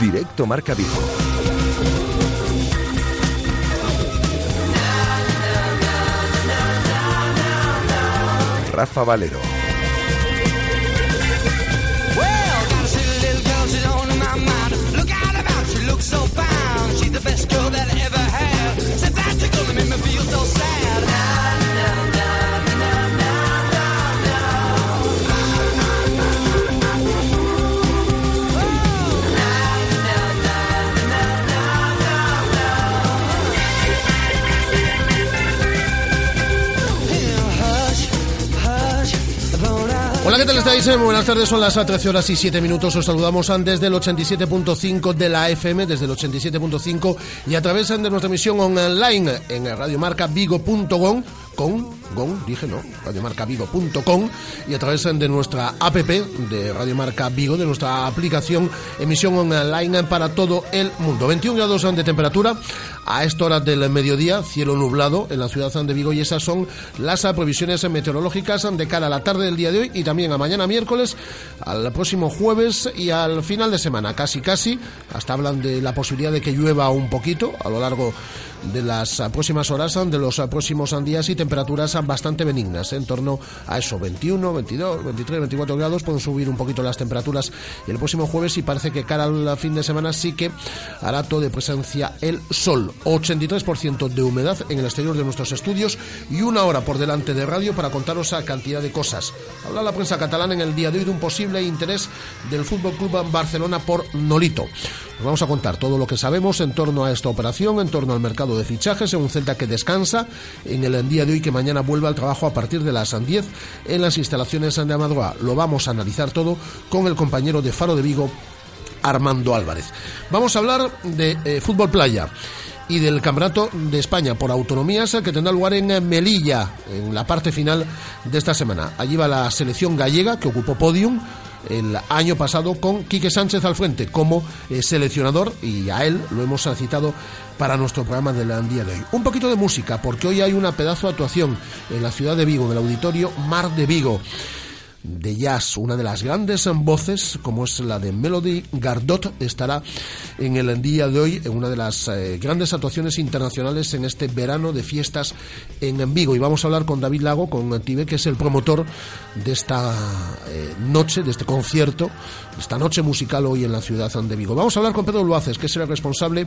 Directo Marca Vigo. Rafa Valero. ¿Qué tal estáis? Eh, buenas tardes, son las 13 horas y 7 minutos. Os saludamos desde el 87.5 de la FM, desde el 87.5 y a través de nuestra emisión online en radiomarcavigo.com con, dije no, radiomarcavigo.com y a través de nuestra app de Radio Marca Vigo, de nuestra aplicación emisión online para todo el mundo. 21 grados de temperatura a esta hora del mediodía, cielo nublado en la ciudad de Vigo y esas son las previsiones meteorológicas de cara a la tarde del día de hoy y también a mañana miércoles, al próximo jueves y al final de semana, casi casi, hasta hablan de la posibilidad de que llueva un poquito a lo largo de las próximas horas, de los próximos días y temperaturas bastante benignas, en torno a eso, 21, 22, 23, 24 grados, pueden subir un poquito las temperaturas el próximo jueves y parece que cara al fin de semana sí que hará todo de presencia el sol. 83% de humedad en el exterior de nuestros estudios y una hora por delante de radio para contaros a cantidad de cosas. Habla la prensa catalana en el día de hoy de un posible interés del Fútbol Club Barcelona por Nolito. Nos vamos a contar todo lo que sabemos en torno a esta operación, en torno al mercado de fichajes, en un Celta que descansa en el día de hoy que mañana vuelve al trabajo a partir de las 10 en las instalaciones de Amadroa. Lo vamos a analizar todo con el compañero de Faro de Vigo, Armando Álvarez. Vamos a hablar de eh, fútbol playa y del Campeonato de España por autonomías que tendrá lugar en Melilla en la parte final de esta semana. Allí va la selección gallega que ocupó podium el año pasado con Quique Sánchez al frente como eh, seleccionador y a él lo hemos citado para nuestro programa del día de hoy. Un poquito de música porque hoy hay una pedazo de actuación en la ciudad de Vigo, en el auditorio Mar de Vigo de jazz, una de las grandes voces, como es la de Melody Gardot, estará en el día de hoy en una de las eh, grandes actuaciones internacionales en este verano de fiestas en Vigo. Y vamos a hablar con David Lago, con Tibe, que es el promotor de esta eh, noche, de este concierto, esta noche musical hoy en la ciudad de Vigo. Vamos a hablar con Pedro Luaces, que es el responsable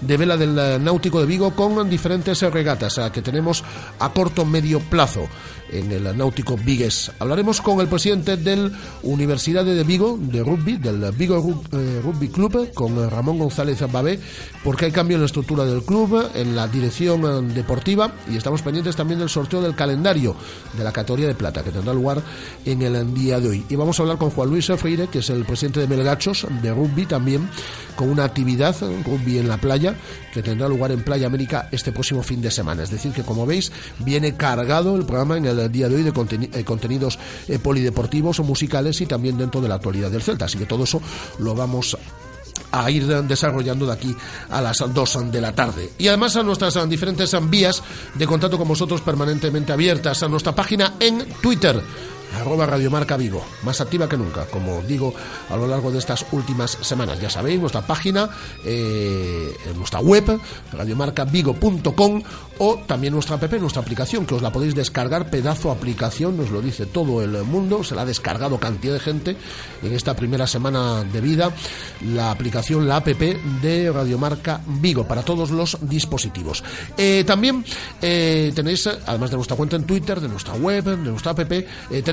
de vela del eh, Náutico de Vigo, con diferentes regatas que tenemos a corto medio plazo en el Náutico Vigues. Hablaremos con el presidente del Universidad de Vigo, de rugby, del Vigo Rugby Club, con Ramón González Babé, porque hay cambio en la estructura del club, en la dirección deportiva, y estamos pendientes también del sorteo del calendario de la categoría de plata, que tendrá lugar en el día de hoy. Y vamos a hablar con Juan Luis Freire, que es el presidente de Melgachos, de rugby también, con una actividad, rugby en la playa, que tendrá lugar en Playa América este próximo fin de semana. Es decir, que como veis, viene cargado el programa en el día de hoy de eh, contenidos eh, polideportivos o musicales y también dentro de la actualidad del Celta. Así que todo eso lo vamos a ir desarrollando de aquí a las 2 de la tarde. Y además a nuestras diferentes vías de contacto con vosotros permanentemente abiertas, a nuestra página en Twitter arroba Radiomarca Vigo, más activa que nunca, como digo a lo largo de estas últimas semanas. Ya sabéis, nuestra página, eh, nuestra web, radiomarcavigo.com o también nuestra app, nuestra aplicación, que os la podéis descargar, pedazo aplicación, nos lo dice todo el mundo, se la ha descargado cantidad de gente en esta primera semana de vida, la aplicación, la app de Radiomarca Vigo para todos los dispositivos. Eh, también eh, tenéis, además de nuestra cuenta en Twitter, de nuestra web, de nuestra app, eh,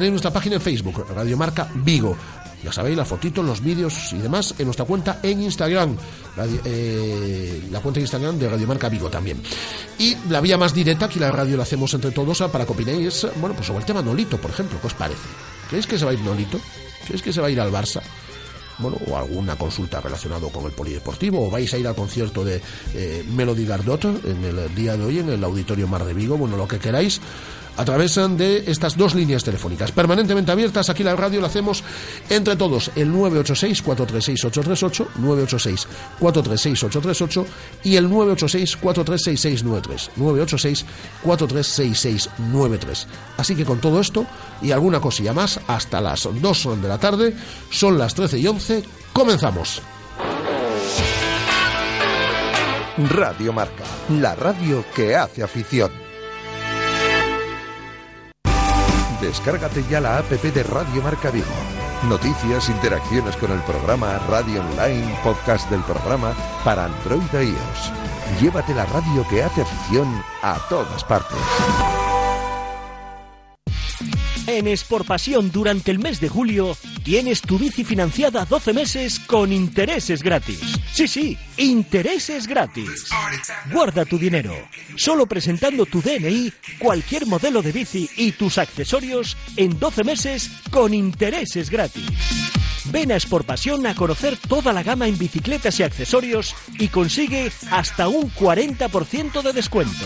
tenéis nuestra página en Facebook, Radiomarca Vigo. Ya sabéis, las fotitos, los vídeos y demás en nuestra cuenta en Instagram. Radio- eh, la cuenta Instagram de Radiomarca Vigo también. Y la vía más directa, aquí la radio la hacemos entre todos para que opinéis, bueno, pues sobre el tema Nolito, por ejemplo. ¿Qué os parece? ¿Creéis que se va a ir Nolito? ¿Creéis que se va a ir al Barça? bueno, o alguna consulta relacionada con el polideportivo, o vais a ir al concierto de eh, Melody Gardot en el día de hoy en el Auditorio Mar de Vigo, bueno, lo que queráis, a través de estas dos líneas telefónicas permanentemente abiertas. Aquí la radio la hacemos entre todos, el 986-436-838, 986-436-838 y el 986-436693, 986-436693. Así que con todo esto y alguna cosilla más, hasta las 2 de la tarde, son las 13 y 11, comenzamos. Radio Marca, la radio que hace afición. Descárgate ya la app de Radio Marca Vigo. Noticias, interacciones con el programa, radio online, podcast del programa para Android e iOS. Llévate la radio que hace afición a todas partes. En Exportpasión durante el mes de julio tienes tu bici financiada 12 meses con intereses gratis. Sí, sí, intereses gratis. Guarda tu dinero. Solo presentando tu DNI, cualquier modelo de bici y tus accesorios en 12 meses con intereses gratis. Ven a Exportpasión a conocer toda la gama en bicicletas y accesorios y consigue hasta un 40% de descuento.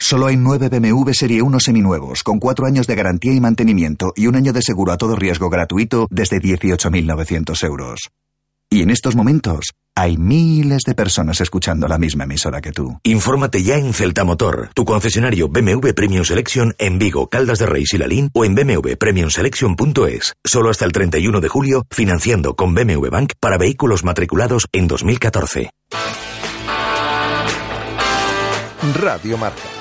Solo hay nueve BMW Serie 1 seminuevos, con cuatro años de garantía y mantenimiento y un año de seguro a todo riesgo gratuito desde 18.900 euros. Y en estos momentos hay miles de personas escuchando la misma emisora que tú. Infórmate ya en Celta Motor, tu concesionario BMW Premium Selection en Vigo, Caldas de Reis y Lalín o en bmwpremiumselection.es. Solo hasta el 31 de julio, financiando con BMW Bank para vehículos matriculados en 2014. Radio Marca,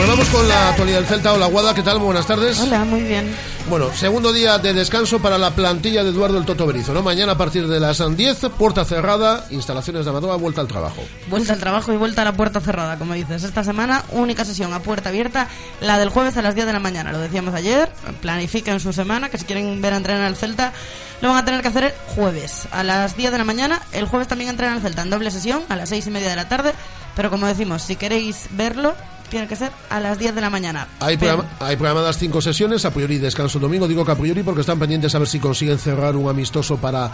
Pues vamos con la actualidad del Celta. Hola, Guada, ¿qué tal? Muy buenas tardes. Hola, muy bien. Bueno, segundo día de descanso para la plantilla de Eduardo el Toto Berizo, ¿no? Mañana a partir de las 10, puerta cerrada, instalaciones de Amadora, vuelta al trabajo. Vuelta al trabajo y vuelta a la puerta cerrada, como dices. Esta semana, única sesión a puerta abierta, la del jueves a las 10 de la mañana. Lo decíamos ayer, planifiquen su semana, que si quieren ver a entrenar al Celta, lo van a tener que hacer el jueves a las 10 de la mañana. El jueves también entrenan al Celta en doble sesión a las 6 y media de la tarde. Pero como decimos, si queréis verlo, tiene que ser a las 10 de la mañana. Hay, programa- hay programadas cinco sesiones, a priori descanso el domingo, digo que a priori porque están pendientes a ver si consiguen cerrar un amistoso para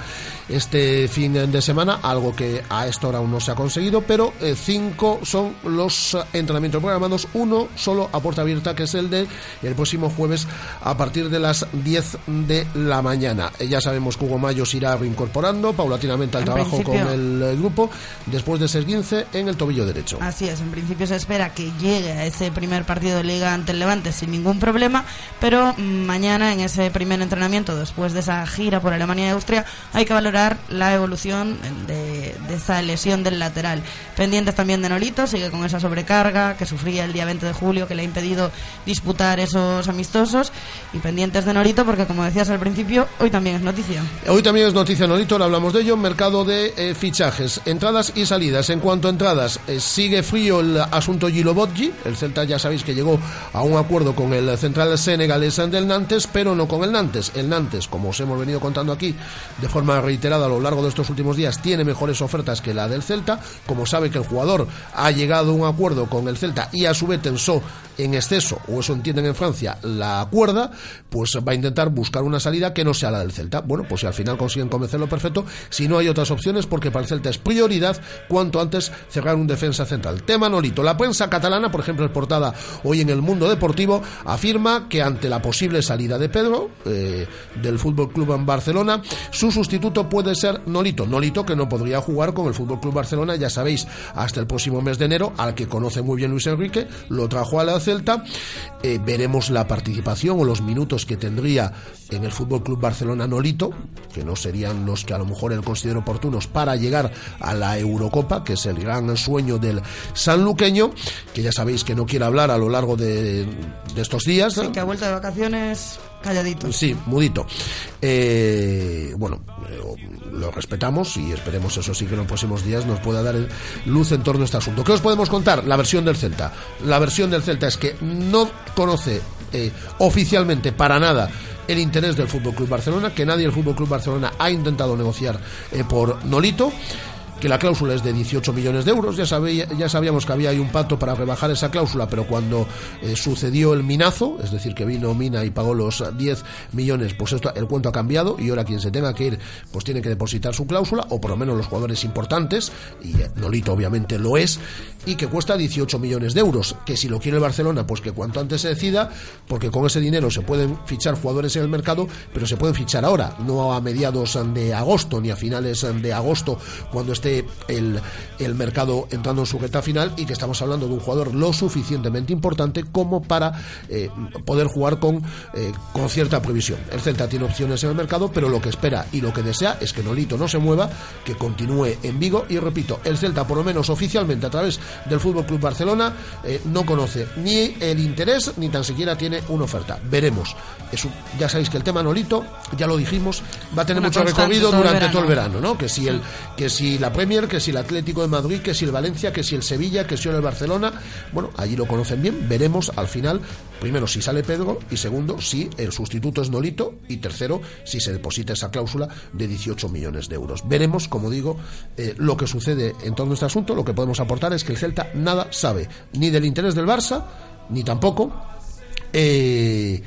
este fin de semana, algo que a esta hora aún no se ha conseguido, pero eh, cinco son los eh, entrenamientos programados, uno solo a puerta abierta, que es el de el próximo jueves a partir de las 10 de la mañana. Eh, ya sabemos que Hugo Mayo se irá reincorporando paulatinamente al En trabajo con el eh, grupo, después de ser 15 en el tobillo derecho. Así es, en principio se espera que llegue a ese primer partido de liga ante el Levante sin ningún problema, pero mm, mañana en ese primer entrenamiento, después de esa gira por Alemania y Austria, hay que valorar la evolución de, esa lesión del lateral. Pendientes también de Nolito, sigue con esa sobrecarga que sufría el día 20 de julio, que le ha impedido disputar esos amistosos, y pendientes de Nolito porque, como decías al principio, hoy también es noticia. Hoy también es noticia Nolito, ahora hablamos de ello, mercado de eh, fichajes, entradas y salidas. En cuanto a entradas, eh, sigue frío el asunto Gilo Bodji, el Celta ya sabéis que llegó a un acuerdo con el central senegalés del Nantes, pero no con el Nantes. El Nantes, como os hemos venido contando aquí de forma reiterada a lo largo de estos últimos días, tiene mejores ofertas que la del Celta. Como sabe que el jugador ha llegado a un acuerdo con el Celta y a su vez tensó en exceso, o eso entienden en Francia, la cuerda, pues va a intentar buscar una salida que no sea la del Celta. Bueno, pues si al final consiguen convencerlo perfecto, si no hay otras opciones, porque para el Celta es prioridad cuanto antes cerrar un defensa central. Tema Nolito. La prensa catalana, por ejemplo, en portada hoy en el mundo deportivo, afirma que ante la posible salida de Pedro eh, del Fútbol Club en Barcelona, su sustituto puede ser Nolito. Nolito que no podría jugar con el Fútbol Club Barcelona, ya sabéis, hasta el próximo mes de enero, al que conoce muy bien Luis Enrique, lo trajo a la Celta. Eh, veremos la participación o los minutos que tendría en el Fútbol Club Barcelona Nolito, que no serían los que a lo mejor él considera oportunos para llegar a la Eurocopa, que es el gran sueño del sanluqueño, que ya sabéis que no quiere hablar a lo largo de, de estos días. Sí, que ha vuelto de vacaciones calladito. Sí, mudito. Eh, bueno, eh, lo respetamos y esperemos, eso sí, que en los próximos días nos pueda dar luz en torno a este asunto. ¿Qué os podemos contar? La versión del Celta. La versión del Celta es que no conoce eh, oficialmente para nada el interés del Fútbol Club Barcelona, que nadie del Fútbol Club Barcelona ha intentado negociar eh, por Nolito que la cláusula es de 18 millones de euros. Ya, sabía- ya sabíamos que había un pacto para rebajar esa cláusula, pero cuando eh, sucedió el minazo, es decir, que vino Mina y pagó los 10 millones, pues esto, el cuento ha cambiado y ahora quien se tenga que ir, pues tiene que depositar su cláusula, o por lo menos los jugadores importantes, y eh, Nolito obviamente lo es, y que cuesta 18 millones de euros. Que si lo quiere el Barcelona, pues que cuanto antes se decida, porque con ese dinero se pueden fichar jugadores en el mercado, pero se pueden fichar ahora, no a mediados de agosto ni a finales de agosto, cuando esté el, el mercado entrando en su recta final y que estamos hablando de un jugador lo suficientemente importante como para eh, poder jugar con, eh, con cierta previsión. El Celta tiene opciones en el mercado, pero lo que espera y lo que desea es que Nolito no se mueva, que continúe en Vigo y repito, el Celta por lo menos oficialmente a través del Fútbol Club Barcelona eh, no conoce ni el interés ni tan siquiera tiene una oferta. Veremos. Es un- ya sabéis que el tema Nolito, ya lo dijimos, va a tener Una mucho recorrido todo durante todo el verano, ¿no? Que si el que si la Premier, que si el Atlético de Madrid, que si el Valencia, que si el Sevilla, que si el Barcelona, bueno, allí lo conocen bien, veremos al final primero si sale Pedro y segundo si el sustituto es Nolito y tercero si se deposita esa cláusula de 18 millones de euros. Veremos, como digo, eh, lo que sucede en torno a este asunto, lo que podemos aportar es que el Celta nada sabe, ni del interés del Barça, ni tampoco eh,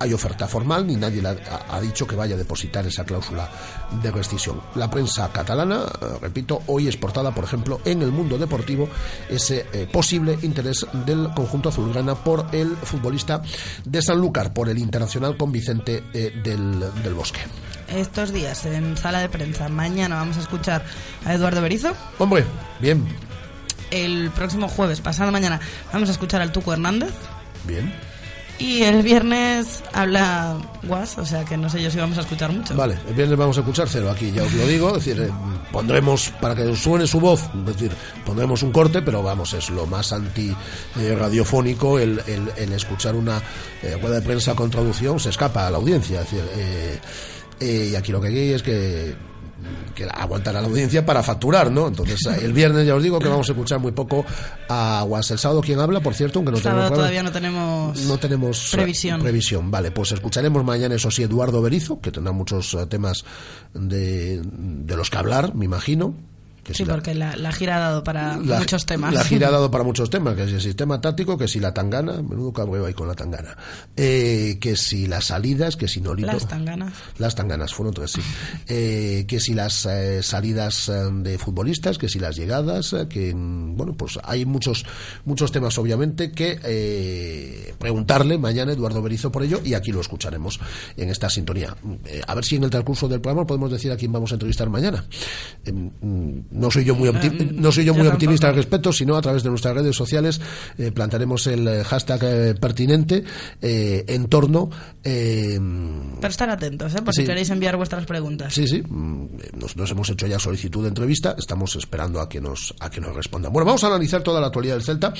hay oferta formal ni nadie le ha, ha dicho que vaya a depositar esa cláusula de rescisión. La prensa catalana, eh, repito, hoy es portada, por ejemplo, en el mundo deportivo ese eh, posible interés del conjunto azulgrana por el futbolista de Sanlúcar, por el internacional con Vicente eh, del, del Bosque. Estos días en sala de prensa, mañana vamos a escuchar a Eduardo Berizo. Hombre, bien, El próximo jueves, pasado mañana, vamos a escuchar al Tuco Hernández. bien. Y el viernes habla Guas, o sea que no sé yo si vamos a escuchar mucho. Vale, el viernes vamos a escuchar cero aquí, ya os lo digo. Es decir, eh, pondremos, para que suene su voz, es decir, pondremos un corte, pero vamos, es lo más anti-radiofónico el, el- el escuchar una eh, rueda de prensa con traducción, se escapa a la audiencia. Es decir, eh, eh, y aquí lo que hay es que que aguantar a la audiencia para facturar, ¿no? Entonces, el viernes ya os digo que vamos a escuchar muy poco a Guas. El sábado, ¿quién habla? Por cierto, aunque no tenemos todavía no tenemos no tenemos previsión. previsión. Vale, pues escucharemos mañana, eso sí, Eduardo Berizo, que tendrá muchos eh, temas de, de los que hablar, me imagino. Que Sí, si porque la, la gira ha dado para la- muchos temas. La gira ha dado para muchos temas, que si el sistema táctico, que si la tangana, menudo cabreo hay con la tangana, eh, que si las salidas, que si Nolito. Las tanganas. Las tanganas, fueron tres, sí. Eh, que si las eh, salidas eh, de futbolistas, que si las llegadas, que, mm, bueno, pues hay muchos, muchos temas, obviamente, que preguntarle mañana a Eduardo Berizo por ello y aquí lo escucharemos en esta sintonía. A ver si en el transcurso del programa podemos decir a quién vamos a entrevistar mañana. Mm, no soy yo muy, opti- Eh, no soy yo muy optimista al respecto, sino a través de nuestras redes sociales eh, plantaremos el eh, hashtag eh, pertinente eh, en torno. eh, Pero estar atentos, ¿eh? por Sí. si queréis enviar vuestras preguntas. Sí, sí. mm, Nosotros hemos hecho ya solicitud de entrevista. Estamos esperando a que nos a que nos respondan. Bueno, vamos a analizar toda la actualidad del Celta,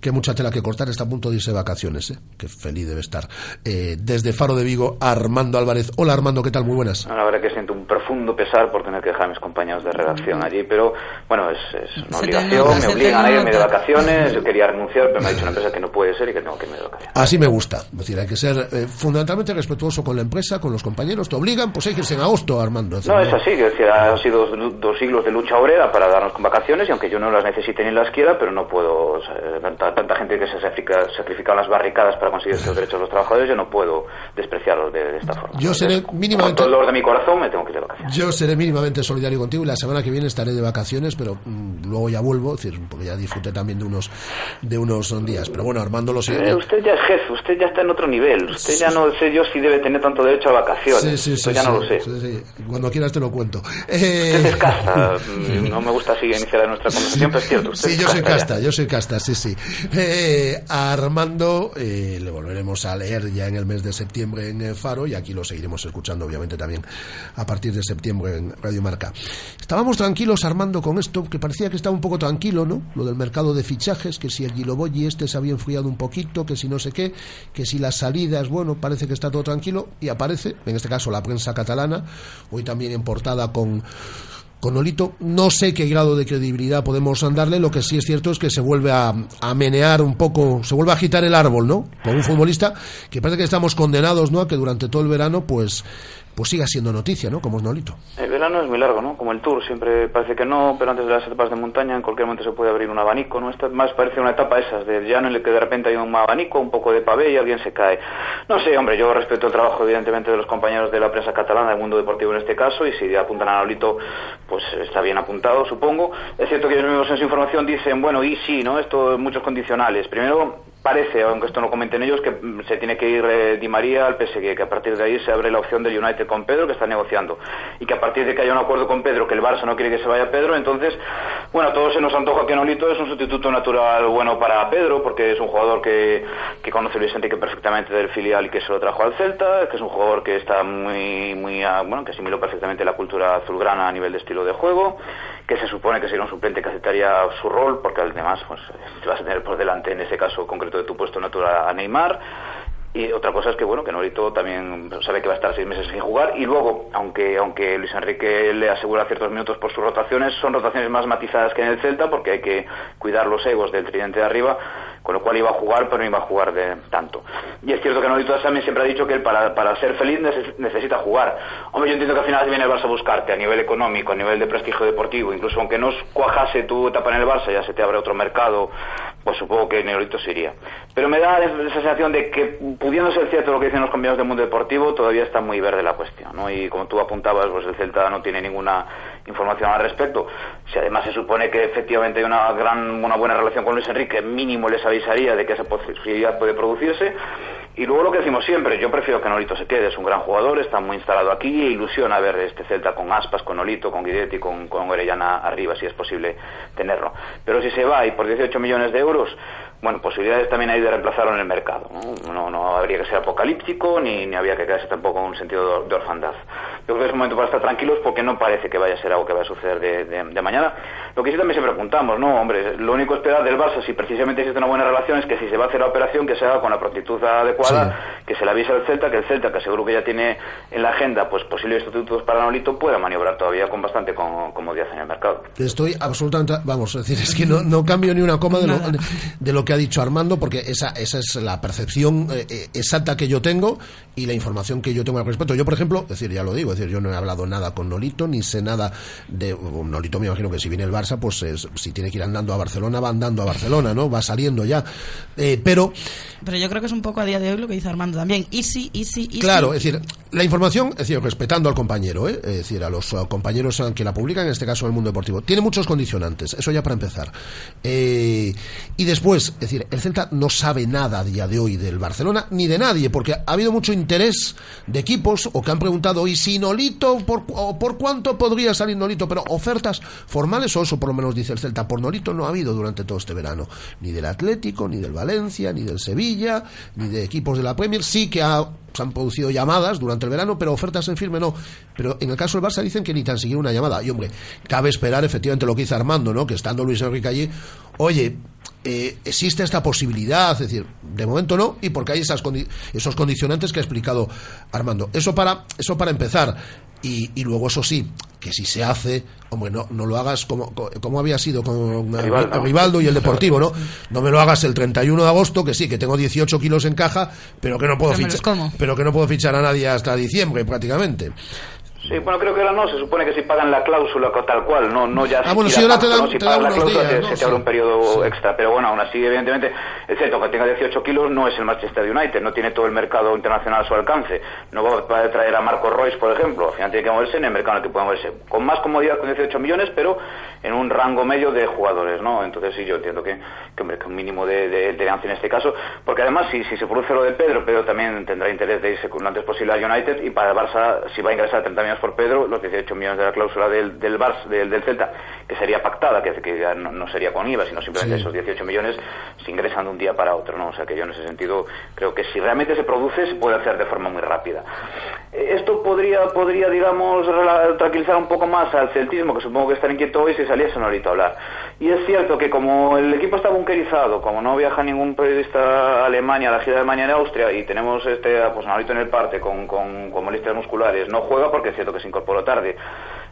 que mucha tela que cortar. Está a punto de irse de vacaciones, ¿eh? Que feliz debe estar. Eh, desde Faro de Vigo, Armando Álvarez. Hola, Armando, ¿qué tal? Muy buenas. La verdad que siento un profundo pesar por tener que dejar a mis compañeros de redacción allí, pero bueno, es, es una Se obligación, me obligan a irme de vacaciones, yo quería renunciar, pero me ha dicho una empresa que no puede ser y que tengo que irme de vacaciones. Así me gusta. Es decir, hay que ser eh, fundamentalmente respetuoso con la empresa, con los compañeros. Te obligan, pues hay que irse en agosto, Armando. No, es así, que decir, ha sido dos, dos siglos de lucha obrera para darnos con vacaciones y aunque yo no las necesite ni las quiera, pero no puedo, o sea, tanta, tanta gente que se sacrifica, sacrifica en las barricadas para conseguir estos derechos de los trabajadores, yo no puedo despreciarlos de, de esta forma. Yo seré Con mínimamente- todo el dolor de mi corazón me tengo que ir de vacaciones. Yo seré mínimamente solidario contigo y la semana que viene estaré de vacaciones, pero mm, luego ya vuelvo, es decir, porque ya disfruté también de unos de unos días. Pero bueno, Armando lo sé. Eh, usted ya es jefe, usted ya está en otro nivel. Usted ya no sé yo si debe tener tanto derecho a vacaciones. Sí, sí, Esto sí, ya sí, no lo sé. sí. Cuando quieras te lo cuento. Usted Eh, es casta. Mm, No me gusta así iniciar nuestra conversación, pero es cierto. Usted Sí, yo soy ya. casta, yo soy casta, sí, sí. Eh, a Armando eh, le volveremos a leer ya en el mes de septiembre en eh, Faro y aquí lo seguiremos escuchando, obviamente, también a partir de septiembre en Radio Marca. Estábamos tranquilos, Armando, con esto, que parecía que estaba un poco tranquilo, ¿no? Lo del mercado de fichajes, que si el Giloboyi este se había enfriado un poquito, que si no sé qué, que si las salidas, bueno, parece que está todo tranquilo y aparece, en este caso la prensa catalana, hoy también en portada con con Olito no sé qué grado de credibilidad podemos darle, lo que sí es cierto es que se vuelve a, a menear un poco, se vuelve a agitar el árbol, ¿no? Con un futbolista que parece que estamos condenados, ¿no? A que durante todo el verano, pues, pues siga siendo noticia, ¿no? Como es Nolito. El verano es muy largo, ¿no? Como el Tour, siempre parece que no, pero antes de las etapas de montaña en cualquier momento se puede abrir un abanico, ¿no? Esta más parece una etapa esas de llano en el que de repente hay un abanico, un poco de pavé y alguien se cae. No sé, hombre, yo respeto el trabajo evidentemente de los compañeros de la prensa catalana, del mundo deportivo en este caso, y si apuntan a Nolito, pues está bien apuntado, supongo. Es cierto que ellos mismos en su información dicen, bueno, y sí, ¿no? Esto, muchos condicionales. Primero, parece, aunque esto no comenten ellos, que mm, se tiene que ir eh, Di María al PSG, que a partir de ahí se abre la opción del United con Pedro, que está negociando, y que a partir de que haya un acuerdo con Pedro, que el Barça no quiere que se vaya Pedro, entonces, bueno, a todos se nos antoja que Nolito es un sustituto natural bueno para Pedro, porque es un jugador que, que conoce Luis Enrique perfectamente del filial y que se lo trajo al Celta, que es un jugador que está muy, muy, bueno, que asimiló perfectamente la cultura azulgrana a nivel de estilo de juego, que se supone que sería un suplente que aceptaría su rol, porque además, pues, te vas a tener por delante en ese caso concreto de tu puesto natural a Neymar. Y otra cosa es que bueno que Norito también sabe que va a estar seis meses sin jugar y luego aunque aunque Luis Enrique le asegura ciertos minutos por sus rotaciones son rotaciones más matizadas que en el Celta porque hay que cuidar los egos del tridente de arriba con lo cual iba a jugar, pero no iba a jugar de tanto. Y es cierto que Nolito también siempre ha dicho que él para, para ser feliz neces- necesita jugar. Hombre, yo entiendo que al final viene el Barça a buscarte a nivel económico, a nivel de prestigio deportivo, incluso aunque no cuajase tu etapa en el Barça, ya se te abre otro mercado, pues supongo que Nolito se iría. Pero me da esa sensación de que, pudiendo ser cierto lo que dicen los compañeros del mundo deportivo, todavía está muy verde la cuestión, ¿no? Y como tú apuntabas, pues el Celta no tiene ninguna información al respecto. Si además se supone que efectivamente hay una gran, una buena relación con Luis Enrique, mínimo les avisaría de que esa posibilidad puede producirse. Y luego lo que decimos siempre, yo prefiero que Nolito se quede, es un gran jugador, está muy instalado aquí e ilusiona ver este Celta con Aspas, con Nolito, con Guidetti, con, con Orellana arriba, si es posible tenerlo. Pero si se va y por 18 millones de euros, bueno, posibilidades también hay de reemplazarlo en el mercado. No, no, habría que ser apocalíptico ni, ni había que quedarse tampoco en un sentido de, orfandad. Yo creo que es un momento para estar tranquilos porque no parece que vaya a ser algo que vaya a suceder de, mañana. Lo que sí también siempre preguntamos, ¿no? Hombre, lo único esperar del Barça, si precisamente existe una buena relación, es que si se va a hacer la operación, que se haga con la prontitud adecuada, que se le avise al Celta, que el Celta, que seguro que ya tiene en la agenda pues posibles sustitutos para Nolito, pueda maniobrar todavía con bastante comodidad en el mercado. Estoy absolutamente, vamos, es decir, es que no, no cambio ni una coma de lo, de lo que ha dicho Armando, porque esa, esa es la percepción eh, eh, exacta que yo tengo y la información que yo tengo al respecto. Yo, por ejemplo, es decir, ya lo digo, es decir, yo no he hablado nada con Nolito, ni sé nada de Nolito. Me imagino que si viene el Barça, pues es- si tiene que ir andando a Barcelona, va andando a Barcelona, ¿no? Va saliendo ya. Eh, pero Pero yo creo que es un poco a día de hoy lo que dice Armando también. Easy, easy, easy. Claro, es decir, la información, es decir, respetando al compañero, ¿eh? es decir, a los compañeros que la publican, en este caso en el mundo deportivo, tiene muchos condicionantes, eso ya para empezar. Eh, y después, es decir, el Celta no sabe nada a día de hoy del Barcelona ni de nadie, porque ha habido mucho interés de equipos o que han preguntado, ¿y si Nolito, por, o por cuánto podría salir Nolito? Pero ofertas formales, o eso por lo menos dice el Celta, por Nolito no ha habido durante todo este verano, ni del Atlético, ni del Valencia, ni del Sevilla, ni de equipos de la Premier, sí que ha se han producido llamadas durante el verano, pero ofertas en firme no. Pero en el caso del Barça dicen que ni tan siquiera una llamada. Y hombre, cabe esperar efectivamente lo que dice Armando, ¿no? Que estando Luis Enrique allí, oye, eh, existe esta posibilidad, es decir, de momento no, y porque hay esas condi- esos condicionantes que ha explicado Armando. Eso para, eso para empezar. Y, y luego eso sí, que si se hace, hombre, no, no lo hagas como, co- como había sido con Rivaldo. Rivaldo y el Deportivo, ¿no? No me lo hagas el 31 de agosto, que sí, que tengo 18 kilos en caja, pero que no puedo fichar, pero que no puedo fichar a nadie hasta diciembre prácticamente. Sí, bueno, creo que ahora no, se supone que si pagan la cláusula tal cual, no, no ya Ah, bueno, si si ahora te pacto, dan- ¿no? si te pagan dan la unos cláusula días, te- ¿no? se te abre un periodo extra, pero bueno, aún así, evidentemente, es cierto que tenga 18 kilos no es el Manchester United, no tiene todo el mercado internacional a su alcance, no va a traer a Marco Royce, por ejemplo, al final tiene que moverse en el mercado en el que puede moverse, con más comodidad con 18 millones, pero en un rango medio de jugadores, ¿no? Entonces sí, yo entiendo que, que, hombre, que un mínimo de, de, de ganancia en este caso, porque además si, si se produce lo de Pedro, Pedro también tendrá interés de irse lo antes posible a United y para el Barça, si va a ingresar 30 millones por Pedro, los 18 millones de la cláusula del, del Barça, del, del Celta, que sería pactada, que, que ya no, no sería con IVA, sino simplemente Sí. esos 18 millones se ingresan de un día para otro, ¿no? O sea que yo en ese sentido creo que si realmente se produce, se puede hacer de forma muy rápida. Eh, Esto podría, podría digamos, tranquilizar un poco más al celtismo, que supongo que estará inquieto hoy si saliese ahorita a hablar. Y es cierto que como el equipo está bunkerizado, como no viaja ningún periodista a Alemania, a la gira de Alemania en Austria, y tenemos este, pues en el parte con, con, con molestias musculares, no juega porque es que se incorporó tarde.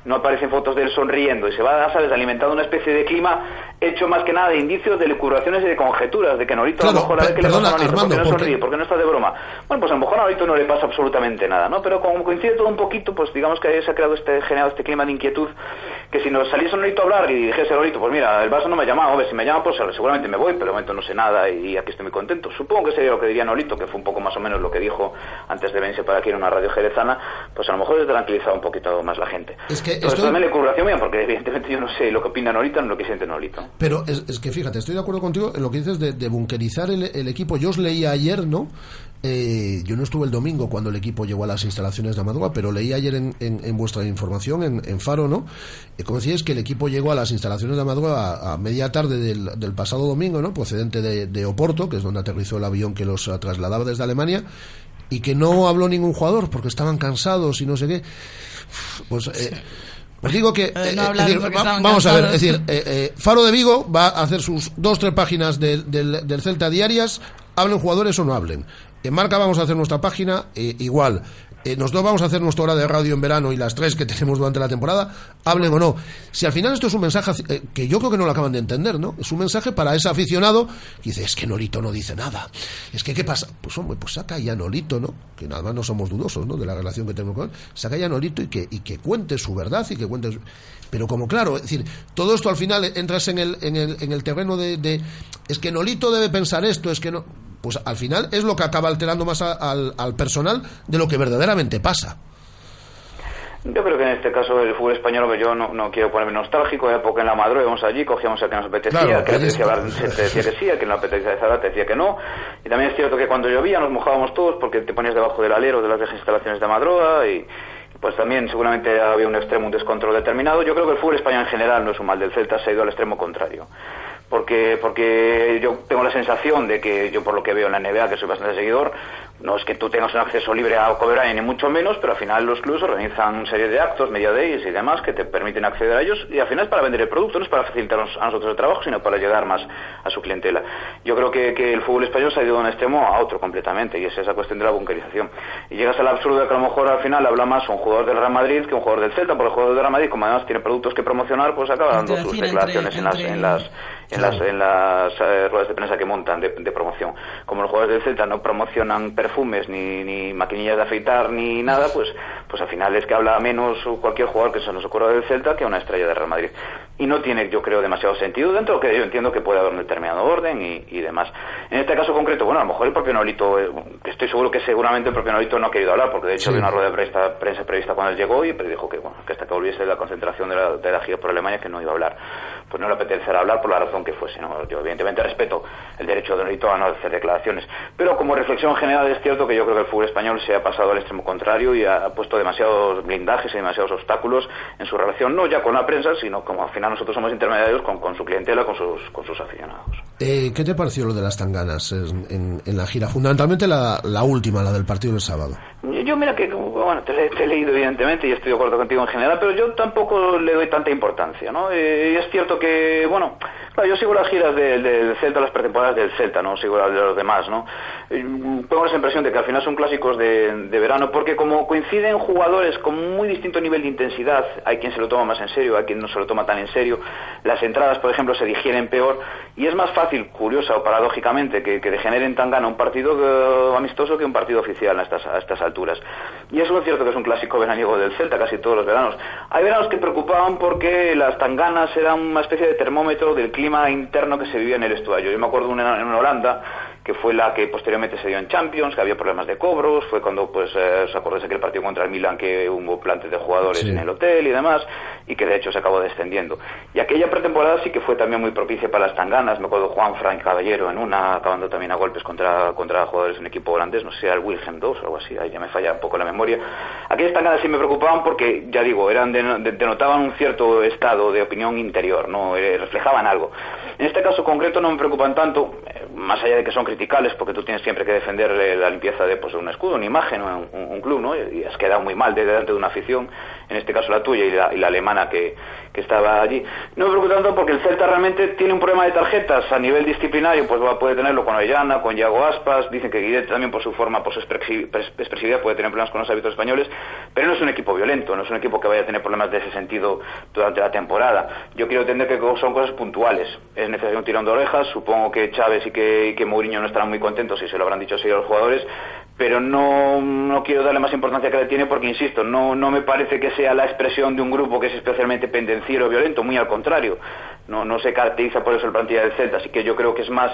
No aparecen fotos de él sonriendo y se va, ¿sabes?, alimentando una especie de clima hecho más que nada de indicios de licuraciones y de conjeturas, de que Norito a Claro, lo mejor a ver qué le pasa a Norito, Armando, ¿por qué no porque- sonríe? ¿Por qué no está de broma? Bueno, pues a lo mejor a Norito no le pasa absolutamente nada, ¿no? Pero como coincide todo un poquito, pues digamos que se ha creado este, generado este clima de inquietud, que si nos saliese Norito a hablar y dijese Norito, pues mira, el Barça no me ha llamado, hombre, si me llama, pues seguramente me voy, pero de momento no sé nada y aquí estoy muy contento. Supongo que sería lo que diría Norito, que fue un poco más o menos lo que dijo antes de venirse para aquí en una radio jerezana, pues a lo mejor es tranquilizado un poquito más la gente. Es que Entonces, estoy- también le curración mía, porque evidentemente yo no sé lo que opina Norito ni lo que siente Norito. Pero es, es que fíjate, estoy de acuerdo contigo en lo que dices de, de bunkerizar el, el equipo. Yo os leí ayer, ¿no? Eh, yo no estuve el domingo cuando el equipo llegó a las instalaciones de Amadua, pero leí ayer en, en- en vuestra información, en, en Faro, ¿no? Eh, como decíais que el equipo llegó a las instalaciones de Amadua a, a media tarde del, del pasado domingo, ¿no? Procedente de, de Oporto, que es donde aterrizó el avión que los trasladaba desde Alemania, y que no habló ningún jugador porque estaban cansados y no sé qué. Pues. Eh, os digo que, Eh, eh, no decir, va- vamos a ver, es decir, eh, Faro de Vigo va a hacer sus dos tres páginas del, del, del Celta diarias, hablen jugadores o no hablen. En Marca vamos a hacer nuestra página eh, igual. Eh, nosotros vamos a hacer nuestra hora de radio en verano y las tres que tenemos durante la temporada, hablen o no. Si al final esto es un mensaje eh, que yo creo que no lo acaban de entender, ¿no? Es un mensaje para ese aficionado que dice, es que Nolito no dice nada. Es que, ¿qué pasa? Pues hombre, pues saca ya Nolito, ¿no? Que nada más no somos dudosos, ¿no? De la relación que tenemos con él. Saca ya Nolito y que, y que cuente su verdad y que cuente... Su... Pero como claro, es decir, todo esto al final entras en el, en el, en el terreno de, de, es que Nolito debe pensar esto, es que no, pues al final es lo que acaba alterando más a, al, al personal de lo que verdaderamente pasa. Yo creo que en este caso el fútbol español, que yo no, no quiero ponerme nostálgico, de época en la Madrid íbamos allí, cogíamos el que nos apetecía, Claro, que decía, te decía que sí, el que no apetecía hablar te decía que no. Y también es cierto que cuando llovía nos mojábamos todos porque te ponías debajo del alero de las viejas instalaciones de Madroa y pues también seguramente había un extremo, un descontrol determinado. Yo creo que el fútbol español en general no es un mal del Celta, se ha ido al extremo contrario porque porque yo tengo la sensación de que yo por lo que veo en la NBA que soy bastante seguidor no es que tú tengas un acceso libre a Coverline ni mucho menos pero al final los clubes organizan una serie de actos media days y demás que te permiten acceder a ellos y al final es para vender el producto no es para facilitarnos a nosotros el trabajo sino para llegar más a su clientela. Yo creo que, que el fútbol español se ha ido de un extremo a otro completamente y es esa cuestión de la bunkerización. Y llegas al absurdo de que a lo mejor al final habla más un jugador del Real Madrid que un jugador del Celta porque el jugador del Real Madrid como además tiene productos que promocionar pues acaba dando sus declaraciones en las en las en las, en las eh, ruedas de prensa que montan de, de promoción. Como los jugadores del Celta no promocionan perfumes ni, ni maquinillas de afeitar ni nada, pues pues al final es que habla menos cualquier jugador que se nos ocurra del Celta que una estrella de Real Madrid. Y no tiene, yo creo, demasiado sentido dentro que yo entiendo que puede haber un determinado orden y, y demás. En este caso concreto, bueno, a lo mejor el propio Nolito, eh, estoy seguro que seguramente el propio Nolito no ha querido hablar, porque de hecho Sí. había una rueda de prensa, prensa prevista cuando él llegó y dijo que, bueno, que hasta que volviese de la concentración de la, de la gira por Alemania que no iba a hablar. Pues no le apetecerá hablar por la razón que fuese. ¿no? Yo evidentemente respeto el derecho de Nolito a no hacer declaraciones. Pero como reflexión general es cierto que yo creo que el fútbol español se ha pasado al extremo contrario y ha puesto demasiados blindajes y demasiados obstáculos en su relación, no ya con la prensa, sino como al final nosotros somos intermediarios con, su clientela, con sus aficionados. Eh, ¿Qué te pareció lo de las tanganas en, en- en la gira? Fundamentalmente la, la última, la del partido del sábado. Yo, mira que, bueno, te, te he leído evidentemente y estoy de acuerdo contigo en general, pero yo tampoco le doy tanta importancia, ¿no? Eh, es cierto que, bueno, claro, yo sigo las giras de- del Celta, las pretemporadas del Celta, no sigo las de los demás, ¿no? Eh, Tengo esa impresión de que al final son clásicos de, de verano, porque como coinciden jugadores con muy distinto nivel de intensidad, hay quien se lo toma más en serio, hay quien no se lo toma tan en serio, las entradas, por ejemplo, se digieren peor, y es más fácil, curiosa o paradójicamente, que, que degeneren tan gana un partido eh, amistoso que un partido oficial a estas, a estas alturas. Y es cierto que es un clásico veraniego del Celta, casi todos los veranos. Hay veranos que preocupaban porque las tanganas eran una especie de termómetro del clima interno que se vivía en el estuario. Yo me acuerdo una en Holanda que fue la que posteriormente se dio en Champions, que había problemas de cobros, fue cuando, pues, eh, os acordáis aquel partido contra el Milan que hubo plantes de jugadores Sí. en el hotel y demás, y que de hecho se acabó descendiendo. Y aquella pretemporada sí que fue también muy propicia para las tanganas, me acuerdo Juan Frank Caballero en una, acabando también a golpes contra, contra jugadores de un equipo holandés, no sé si era el Wilhelm II o algo así, ahí ya me falla un poco la memoria. Aquellas tanganas sí me preocupaban porque, ya digo, eran de- de- denotaban un cierto estado de opinión interior, no Eh, reflejaban algo. En este caso concreto no me preocupan tanto, más allá de que son criticables, porque tú tienes siempre que defender eh, la limpieza de pues, un escudo, una imagen, un, un- club, ¿no? Y has quedado muy mal de- delante de una afición, en este caso la tuya y la, y la alemana que, que estaba allí. No me preocupa tanto porque el Celta realmente tiene un problema de tarjetas a nivel disciplinario, pues puede tenerlo con Orellana, con Yago Aspas, dicen que Guidet también por su forma, por su expresi- pres- expresividad puede tener problemas con los árbitros españoles, pero no es un equipo violento, no es un equipo que vaya a tener problemas de ese sentido durante la temporada. Yo quiero entender que son cosas puntuales. Es necesario un tirón de orejas, supongo que Chávez y que, y que Mourinho no estarán muy contentos y se lo habrán dicho así a los jugadores, pero no, no quiero darle más importancia que le tiene porque, insisto, no, no me parece que sea la expresión de un grupo que es especialmente pendenciero o violento, muy al contrario. No, no se caracteriza por eso el plantilla del Celta, así que yo creo que es más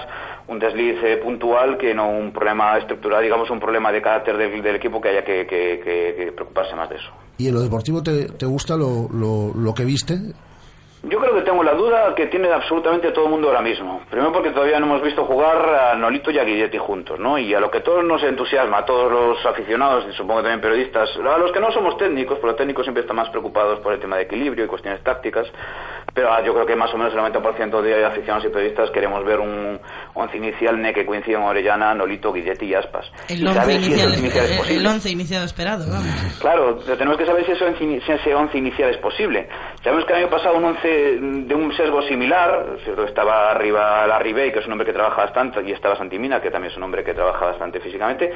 un desliz eh, puntual que no un problema estructural, digamos un problema de carácter del, del equipo que haya que, que- que- que preocuparse más de eso. ¿Y en lo deportivo te, te gusta lo, lo, lo que viste? Yo creo que tengo la duda que tiene absolutamente todo el mundo ahora mismo. Primero porque todavía no hemos visto jugar a Nolito y a Guilletti juntos, ¿no? Y a lo que todos nos entusiasma, a todos los aficionados y supongo también periodistas, a los que no somos técnicos, porque los técnicos siempre están más preocupados por el tema de equilibrio y cuestiones tácticas, pero ah, yo creo que más o menos el 90% de aficionados y periodistas queremos ver un once inicial ne que coincida en Orellana, Nolito, Guilletti y Aspas. El once saber si inicial, once inicial es el- once iniciado esperado, vamos. Claro, pero tenemos que saber si ese once, si ese once inicial es posible. Sabemos que el año pasado un once de un sesgo similar, estaba arriba Larry que es un hombre que trabaja bastante, y estaba Santimina, que también es un hombre que trabaja bastante físicamente,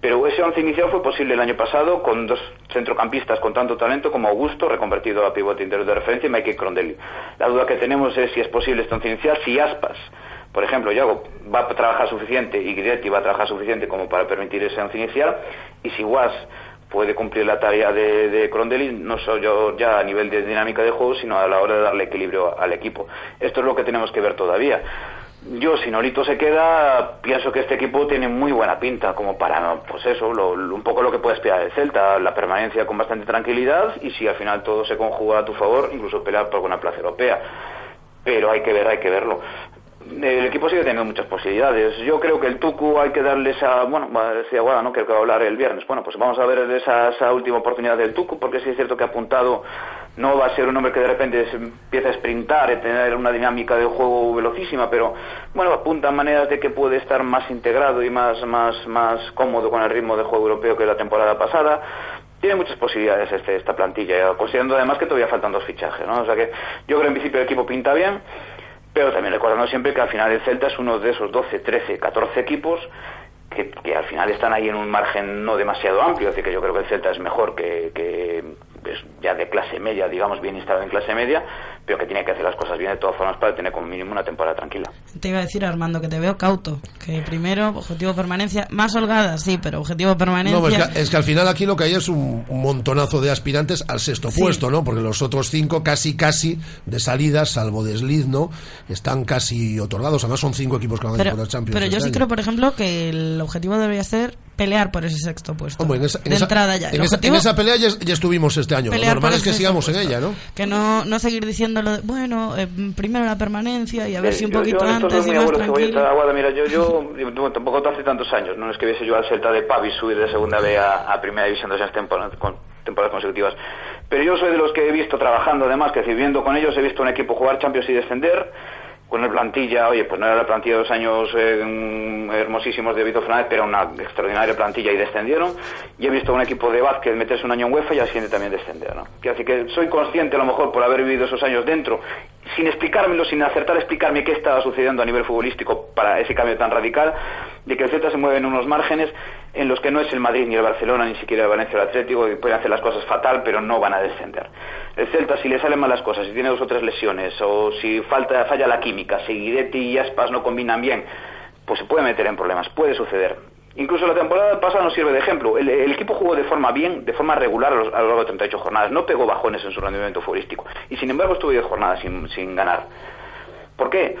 pero ese once inicial fue posible el año pasado con dos centrocampistas con tanto talento como Augusto, reconvertido a pivote interior de referencia, y Mikey Crondelli. La duda que tenemos es si es posible este once inicial, si Aspas por ejemplo, Yago va a trabajar suficiente y Guidetti va a trabajar suficiente como para permitir ese once inicial, y si Was puede cumplir la tarea de, de no solo ya a nivel de dinámica de juego, sino a la hora de darle equilibrio al equipo. Esto es lo que tenemos que ver todavía. Yo, si Nolito se queda, pienso que este equipo tiene muy buena pinta, como para, pues eso, lo, un poco lo que puede esperar el Celta, la permanencia con bastante tranquilidad y si al final todo se conjuga a tu favor, incluso pelear por una plaza europea. Pero hay que ver, hay que verlo el equipo sigue teniendo muchas posibilidades. Yo creo que el Tucu hay que darle esa, bueno, decía Guada, ¿no? Que va a hablar el viernes. Bueno, pues vamos a ver esa, esa última oportunidad del Tucu, porque sí es cierto que ha apuntado no va a ser un hombre que de repente empieza a sprintar y tener una dinámica de juego velocísima, pero bueno, apunta maneras de que puede estar más integrado y más, más, más cómodo con el ritmo de juego europeo que la temporada pasada tiene muchas posibilidades este, esta plantilla, considerando además que todavía faltan dos fichajes, ¿no? O sea que yo creo en principio el equipo pinta bien, pero también recordando siempre que al final el Celta es uno de esos 12, 13, 14 equipos que, que, al final están ahí en un margen no demasiado amplio, así que yo creo que el Celta es mejor que, que es ya de clase media, digamos, bien instalado en clase media, pero que tiene que hacer las cosas bien de todas formas para tener como mínimo una temporada tranquila. Te iba a decir, Armando, que te veo cauto, que primero, objetivo permanencia, más holgada, sí, pero objetivo permanencia... No, es que, es que al final aquí lo que hay es un, un montonazo de aspirantes al sexto Sí. puesto, ¿no? Porque los otros cinco casi, casi de salida, salvo desliz, ¿no? Están casi otorgados, además son cinco equipos que van a disputar Champions. pero yo este sí año. creo, por ejemplo, que el objetivo debería ser pelear por ese sexto puesto. Hombre, en esa, en de esa- entrada ya. En esa, en esa pelea ya, ya estuvimos este año. Lo normal es que sigamos en puesto. ella, ¿no? Que no, no seguir diciendo lo de, bueno, eh, primero la permanencia y a ver Eh, si un yo- poquito yo en esto antes soy y muy más tranquilo. Aguada, mira, yo, yo tampoco hace tantos años, no es que viese yo al Celta de Pavi subir de segunda B a, a primera división de esas temporadas, con, temporadas consecutivas. Pero yo soy de los que he visto trabajando, además, que decir, viendo con ellos, he visto un equipo jugar Champions y descender, una plantilla, oye, pues no era la plantilla de los años eh, mm, hermosísimos de Vito Fernández, pero una extraordinaria plantilla y descendieron. Y he visto un equipo de básquet meterse un año en UEFA y al siguiente también descender, ¿no? Así que soy consciente, a lo mejor, por haber vivido esos años dentro, sin explicármelo, sin acertar a explicarme qué estaba sucediendo a nivel futbolístico para ese cambio tan radical, de que el Celta se mueve en unos márgenes en los que no es el Madrid ni el Barcelona, ni siquiera el Valencia o el Atlético, que pueden hacer las cosas fatal, pero no van a descender. El Celta, si le salen mal las cosas, si tiene dos o tres lesiones, o si falta, falla la química, si Guidetti y Aspas no combinan bien, pues se puede meter en problemas, puede suceder. Incluso la temporada pasada nos sirve de ejemplo. El, equipo jugó de forma bien, de forma regular a, lo largo de 38 jornadas. No pegó bajones en su rendimiento futbolístico. Y sin embargo estuvo 10 jornadas sin, sin ganar. ¿Por qué?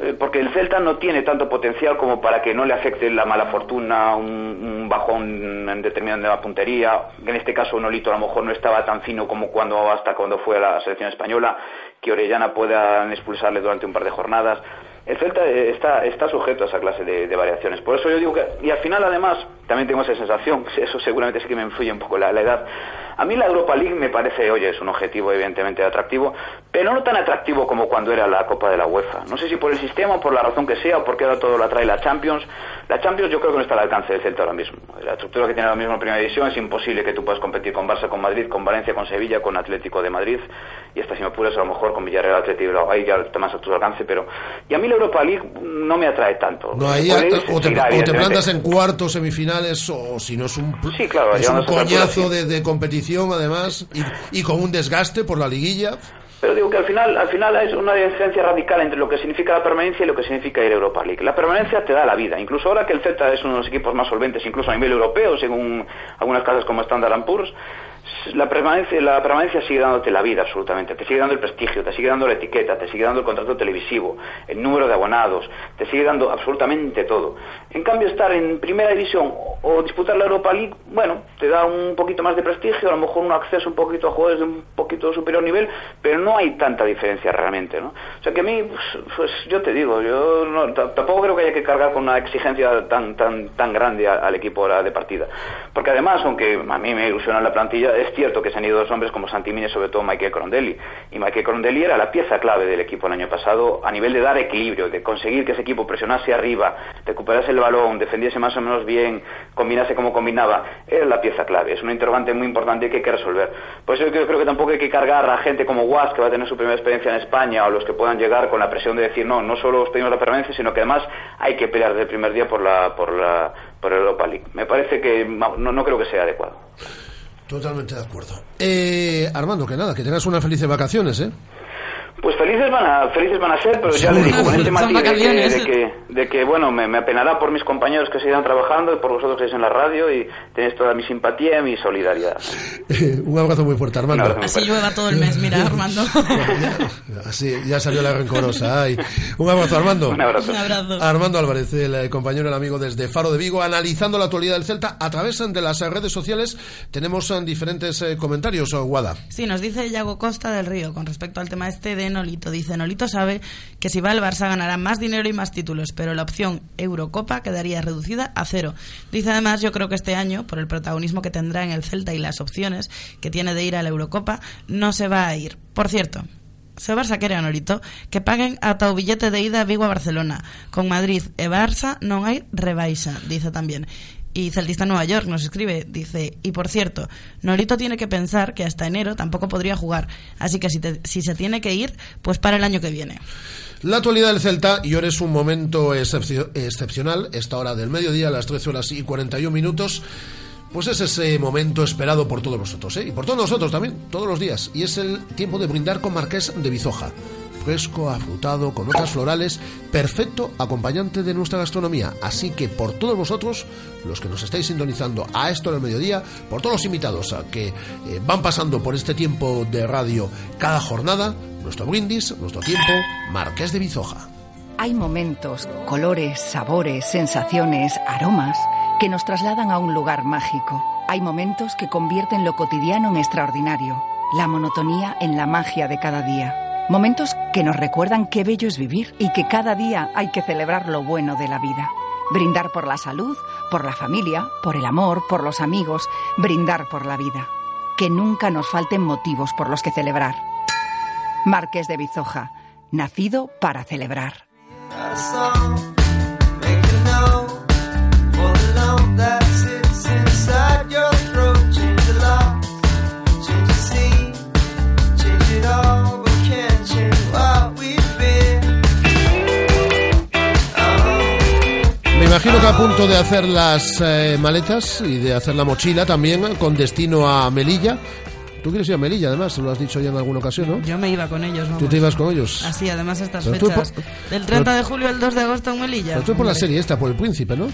Eh, Porque el Celta no tiene tanto potencial como para que no le afecte la mala fortuna, un, un bajón en determinada puntería. En este caso, Nolito a lo mejor no estaba tan fino como cuando hasta cuando fue a la selección española, que Orellana pueda expulsarle durante un par de jornadas. El Celta eh, está, está sujeto a esa clase de, variaciones. Por eso yo digo que, y al final además, también tengo esa sensación, eso seguramente sí que me influye un poco la, la edad. A mí la Europa League me parece, oye, es un objetivo evidentemente atractivo, pero no tan atractivo como cuando era la Copa de la UEFA. No sé si por el sistema o por la razón que sea, o porque ahora todo la trae la Champions. La Champions yo creo que no está al alcance del Celta ahora mismo. La estructura que tiene ahora mismo en Primera División es imposible que tú puedas competir con Barça, con Madrid, con Valencia, con Sevilla, con Atlético de Madrid, y hasta si me apuras a lo mejor con Villarreal, Atlético, ahí ya está más a tu alcance, pero... Y a mí la Europa League no me atrae tanto. No, ahí Puede ir, o te, o plantas en cuartos, semifinales, o si no es un, Sí, claro, es un coñazo de competición, además, y, con un desgaste por la liguilla. Pero digo que al final, al final es una diferencia radical entre lo que significa la permanencia y lo que significa ir a Europa League. La permanencia te da la vida. Incluso ahora que el Celta es uno de los equipos más solventes, incluso a nivel europeo, según algunas casas como Standard Poor's, la permanencia, la permanencia sigue dándote la vida absolutamente. Te sigue dando el prestigio, te sigue dando la etiqueta, te sigue dando el contrato televisivo, el número de abonados, te sigue dando absolutamente todo. En cambio, estar en primera división o disputar la Europa League, bueno, te da un poquito más de prestigio, a lo mejor un acceso un poquito a jugadores de un poquito superior nivel, pero no hay tanta diferencia realmente, ¿no? O sea que a mí, pues, pues, yo te digo, yo no- tampoco creo que haya que cargar con una exigencia tan tan tan grande al equipo de partida. Porque además, aunque a mí me ilusiona la plantilla, es cierto que se han ido dos hombres como Santimini, sobre todo Michael Crondelli. Y Michael Crondelli era la pieza clave del equipo el año pasado a nivel de dar equilibrio, de conseguir que ese equipo presionase arriba, recuperase el balón, defendiese más o menos bien, combinase como combinaba. Era la pieza clave. Es un interrogante muy importante que hay que resolver. Por eso yo creo que tampoco hay que cargar a gente como Guas, que va a tener su primera experiencia en España, o los que puedan llegar con la presión de decir, no, no solo os pedimos la permanencia, sino que además hay que pelear desde el primer día por la, por la, por el Europa League. Me parece que no creo que sea adecuado. Totalmente de acuerdo. Eh, Armando, que nada, que tengas unas felices vacaciones, ¿eh? Pues felices van a, felices van a ser, pero ya le digo, con este matiz de que, de que, de que, bueno, me, me apenará por mis compañeros que sigan trabajando y por vosotros que estáis en la radio y tenéis toda mi simpatía y mi solidaridad. Un abrazo muy fuerte, Armando. Un abrazo muy Así llueva todo el mes, mira, Armando. Así, ya salió la rencorosa. ay. Un abrazo, Armando. Un abrazo. Un abrazo. Armando Álvarez, el eh, compañero, el amigo desde Faro de Vigo, analizando la actualidad del Celta a través de las eh, redes sociales. Tenemos eh, diferentes eh, comentarios, eh, Guada. Sí, nos dice Yago Costa del Río con respecto al tema este de Nolito. Dice, Nolito sabe que si va al Barça ganará más dinero y más títulos, pero la opción Eurocopa quedaría reducida a cero. Dice además, yo creo que este año, por el protagonismo que tendrá en el Celta y las opciones que tiene de ir a la Eurocopa, no se va a ir. Por cierto, se Barça quere a Norito que paguen ata o billete de ida a Vigo a Barcelona. Con Madrid e Barça non hai rebaixa, dice también. Y Celtista Nueva York nos escribe, dice, y por cierto, Norito tiene que pensar que hasta enero tampoco podría jugar, así que si, te- si se tiene que ir, pues para el año que viene. La actualidad del Celta, y ahora es un momento excepcio- excepcional, esta hora del mediodía, a las 13 horas y 41 minutos, pues es ese momento esperado por todos vosotros, ¿eh? y por todos nosotros también, todos los días, y es el tiempo de brindar con Marqués de Bizoja. Fresco, afrutado, con notas florales, perfecto acompañante de nuestra gastronomía. Así que por todos vosotros, los que nos estáis sintonizando a esto del mediodía, por todos los invitados a que eh, van pasando por este tiempo de radio cada jornada, nuestro brindis, nuestro tiempo, Marqués de Bizoja. Hay momentos, colores, sabores, sensaciones, aromas que nos trasladan a un lugar mágico. Hay momentos que convierten lo cotidiano en extraordinario, la monotonía en la magia de cada día. Momentos que nos recuerdan qué bello es vivir y que cada día hay que celebrar lo bueno de la vida. Brindar por la salud, por la familia, por el amor, por los amigos, brindar por la vida. Que nunca nos falten motivos por los que celebrar. Marqués de Bizoja, nacido para celebrar. De hacer las eh, maletas y de hacer la mochila también con destino a Melilla. Tú quieres ir a Melilla, además, lo has dicho ya en alguna ocasión, ¿no? Yo me iba con ellos, vamos. Tú te ibas con ellos. Así, además, estas Pero fechas. por- Del 30 pero- de julio al 2 de agosto en Melilla. Pero tú por la serie esta, por el príncipe, ¿no?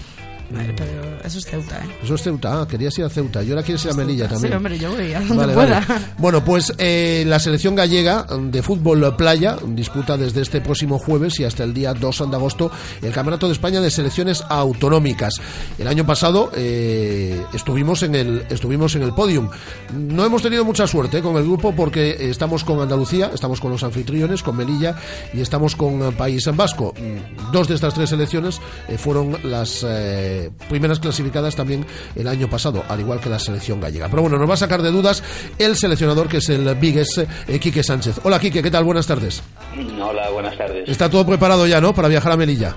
Vale, pero eso es Ceuta, ¿eh? Eso es Ceuta, ah, querías ir a Ceuta y ahora quieres ir a Melilla también. Sí, hombre, yo voy a donde Vale, pueda. vale. Bueno, pues eh, la selección gallega de fútbol playa disputa desde este próximo jueves y hasta el día 2 de agosto el Campeonato de España de Selecciones Autonómicas. El año pasado eh, estuvimos en el estuvimos en el podium. No hemos tenido mucha suerte eh, con el grupo porque estamos con Andalucía, estamos con los anfitriones, con Melilla y estamos con eh, País en Vasco. Mm, Dos de estas tres selecciones fueron las eh, primeras clasificadas también el año pasado, al igual que la selección gallega. Pero bueno, nos va a sacar de dudas el seleccionador que es el Vigues, eh, Quique Sánchez. Hola Quique, ¿qué tal? Buenas tardes. Hola, buenas tardes. Está todo preparado ya, ¿no? Para viajar a Melilla.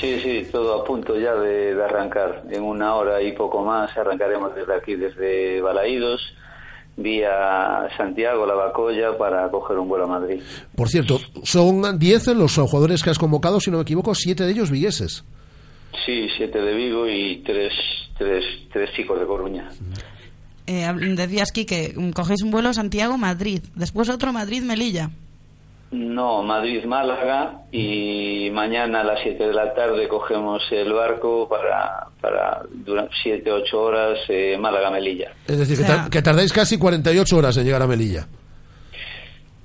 Sí, sí, todo a punto ya de, de arrancar. En una hora y poco más arrancaremos desde aquí, desde Balaídos, vía Santiago, La Bacolla, para coger un vuelo a Madrid. Por cierto, son 10 los jugadores que has convocado, si no me equivoco, 7 de ellos vigueses. Sí, siete de Vigo y tres, tres, tres chicos de Coruña. Eh, decías, Quique, mm, cogéis un vuelo Santiago-Madrid, después otro Madrid-Melilla. No, Madrid-Málaga y mañana a las 7 de la tarde cogemos el barco para, para durante 7, 8 horas eh, Málaga-Melilla. Es decir, que O sea- tar- que tardáis casi 48 horas en llegar a Melilla.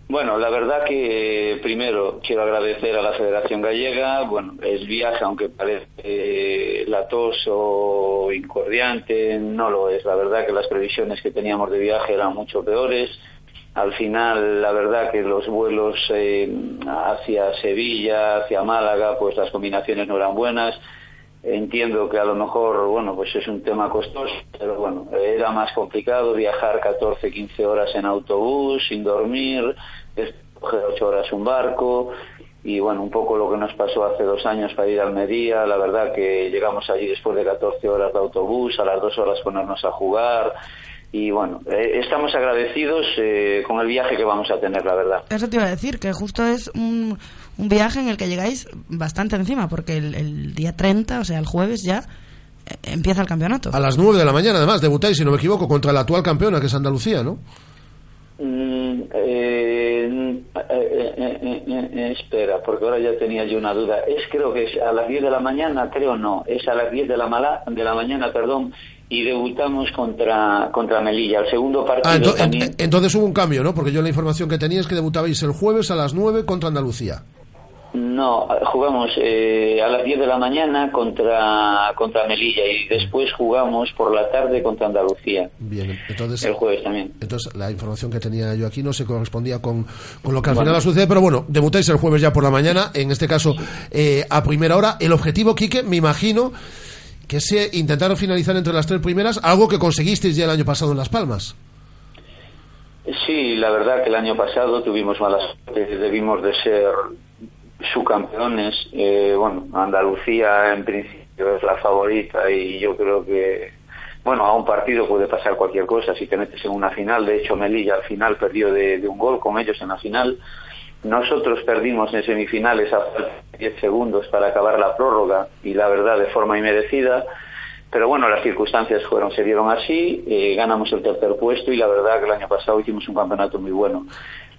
Bueno, la verdad que eh, primero quiero agradecer a la Federación Gallega, bueno, el viaje, aunque parece eh, latoso o incordiante, no lo es. La verdad que las previsiones que teníamos de viaje eran mucho peores. Al final, la verdad que los vuelos eh, hacia Sevilla, hacia Málaga, pues las combinaciones no eran buenas. Entiendo que a lo mejor, bueno, pues es un tema costoso, pero bueno, era más complicado viajar 14, 15 horas en autobús, sin dormir, coger 8 horas un barco, y bueno, un poco lo que nos pasó hace dos años para ir a Almería, la verdad que llegamos allí después de 14 horas de autobús, a las dos horas ponernos a jugar, y bueno, eh, estamos agradecidos eh, con el viaje que vamos a tener, la verdad. Eso te iba a decir, que justo es un, un viaje en el que llegáis bastante encima, porque el, el día 30, o sea, el jueves ya, eh, empieza el campeonato. A las 9 de la mañana, además, debutáis, si no me equivoco, contra la actual campeona, que es Andalucía, ¿no? Mm, eh, eh, eh, eh, espera, porque ahora ya tenía yo una duda. Es creo que es a las 10 de la mañana, creo no, es a las 10 de la, mala, de la mañana, perdón, y debutamos contra contra Melilla. El segundo partido Ah, también. en- entonces hubo un cambio, ¿no? Porque yo la información que tenía es que debutabais el jueves a las 9 contra Andalucía. No, jugamos eh, a las 10 de la mañana contra contra Melilla y después jugamos por la tarde contra Andalucía. Bien, entonces... El jueves también. Entonces la información que tenía yo aquí no se correspondía con, con lo que al Bueno. final sucede, pero bueno, debutáis el jueves ya por la mañana, en este caso eh, a primera hora. El objetivo, Quique, me imagino que es eh, intentar finalizar entre las tres primeras, algo que conseguisteis ya el año pasado en Las Palmas. Sí, la verdad que el año pasado tuvimos mala suerte, debimos de ser subcampeones. Eh, bueno, Andalucía en principio es la favorita y yo creo que, bueno, a un partido puede pasar cualquier cosa si te metes en una final. De hecho, Melilla al final perdió de un gol con ellos en la final. Nosotros perdimos en semifinales a falta de 10 segundos para acabar la prórroga y la verdad de forma inmerecida. Pero bueno, las circunstancias fueron, se dieron así, eh, ganamos el tercer puesto y la verdad que el año pasado hicimos un campeonato muy bueno.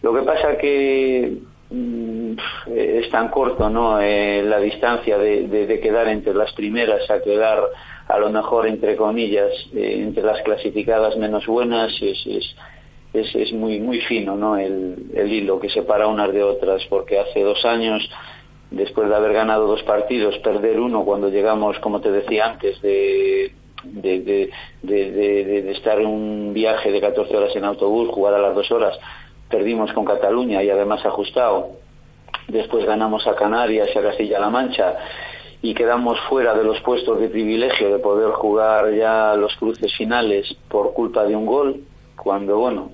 Lo que pasa que mm, es tan corto, ¿no? Eh, la distancia de quedar entre las primeras a quedar a lo mejor entre comillas eh, entre las clasificadas menos buenas es, es, es, es muy muy fino, ¿no? El, el hilo que separa unas de otras, porque hace dos años después de haber ganado dos partidos, perder uno cuando llegamos, como te decía antes, de, de, de, estar en un viaje de 14 horas en autobús, jugar a las dos horas, perdimos con Cataluña y además ajustado. Después ganamos a Canarias y a Castilla-La Mancha y quedamos fuera de los puestos de privilegio de poder jugar ya los cruces finales por culpa de un gol, cuando, bueno,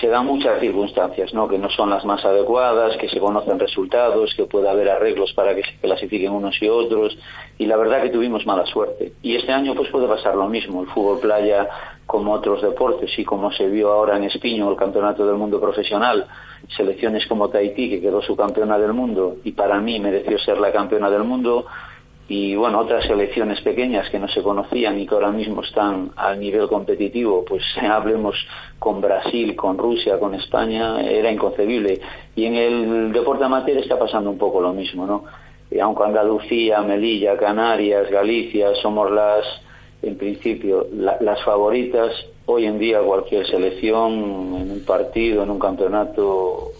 se dan muchas circunstancias, ¿no? Que no son las más adecuadas, que se conocen resultados, que puede haber arreglos para que se clasifiquen unos y otros, y la verdad que tuvimos mala suerte. Y este año pues puede pasar lo mismo, el fútbol playa como otros deportes y como se vio ahora en Espiño el Campeonato del Mundo Profesional, selecciones como Tahití que quedó su campeona del mundo y para mí mereció ser la campeona del mundo, y bueno, otras selecciones pequeñas que no se conocían y que ahora mismo están al nivel competitivo, pues hablemos con Brasil, con Rusia, con España, era inconcebible. Y en el deporte amateur está pasando un poco lo mismo, ¿no? Y aunque Andalucía, Melilla, Canarias, Galicia somos las, en principio, la- las favoritas, hoy en día cualquier selección en un partido, en un campeonato,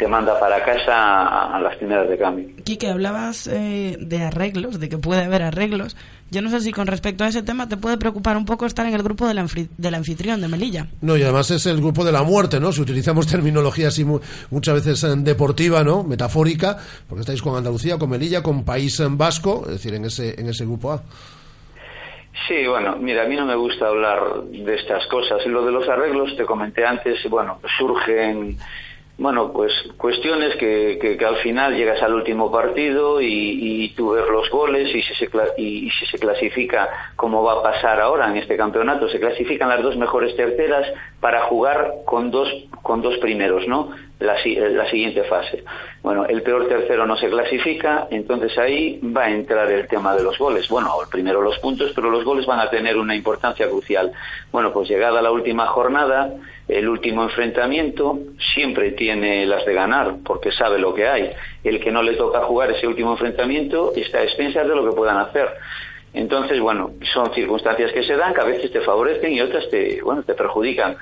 te manda para casa a- a las primeras de cambio. Quique, hablabas eh, de arreglos, de que puede haber arreglos. Yo no sé si con respecto a ese tema te puede preocupar un poco estar en el grupo del, anfri- del anfitrión de Melilla. No, y además es el grupo de la muerte, ¿no? Si utilizamos terminología así mu- muchas veces eh, deportiva, ¿no? Metafórica, porque estáis con Andalucía, con Melilla, con País eh, Vasco, es decir, en ese, en ese grupo A. Sí, bueno, mira, a mí no me gusta hablar de estas cosas. Lo de los arreglos, te comenté antes, bueno, surgen, bueno, pues cuestiones que, que, al final llegas al último partido y, y tú ves los goles y si, se, y, si se clasifica como va a pasar ahora en este campeonato, se clasifican las dos mejores terceras para jugar con dos, con dos primeros, ¿no? La, la siguiente fase. Bueno, el peor tercero no se clasifica, entonces ahí va a entrar el tema de los goles. Bueno, primero los puntos, pero los goles van a tener una importancia crucial. Bueno, pues llegada la última jornada, el último enfrentamiento siempre tiene las de ganar, porque sabe lo que hay. El que no le toca jugar ese último enfrentamiento está a expensas de lo que puedan hacer. Entonces, bueno, son circunstancias que se dan, que a veces te favorecen y otras te, bueno, te perjudican.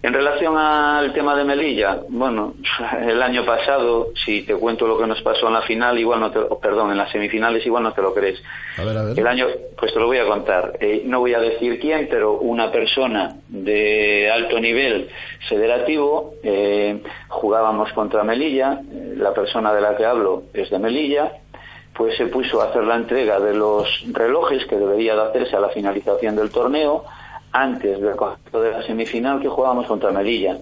En relación al tema de Melilla, bueno, el año pasado, si te cuento lo que nos pasó en la final, igual no te, perdón, en las semifinales, igual no te lo crees. A ver, a ver. El año, pues te lo voy a contar. Eh, no voy a decir quién, pero una persona de alto nivel federativo, eh, jugábamos contra Melilla, eh, la persona de la que hablo es de Melilla, pues se puso a hacer la entrega de los relojes que debería de hacerse a la finalización del torneo antes del comienzo de la semifinal que jugábamos contra Melilla.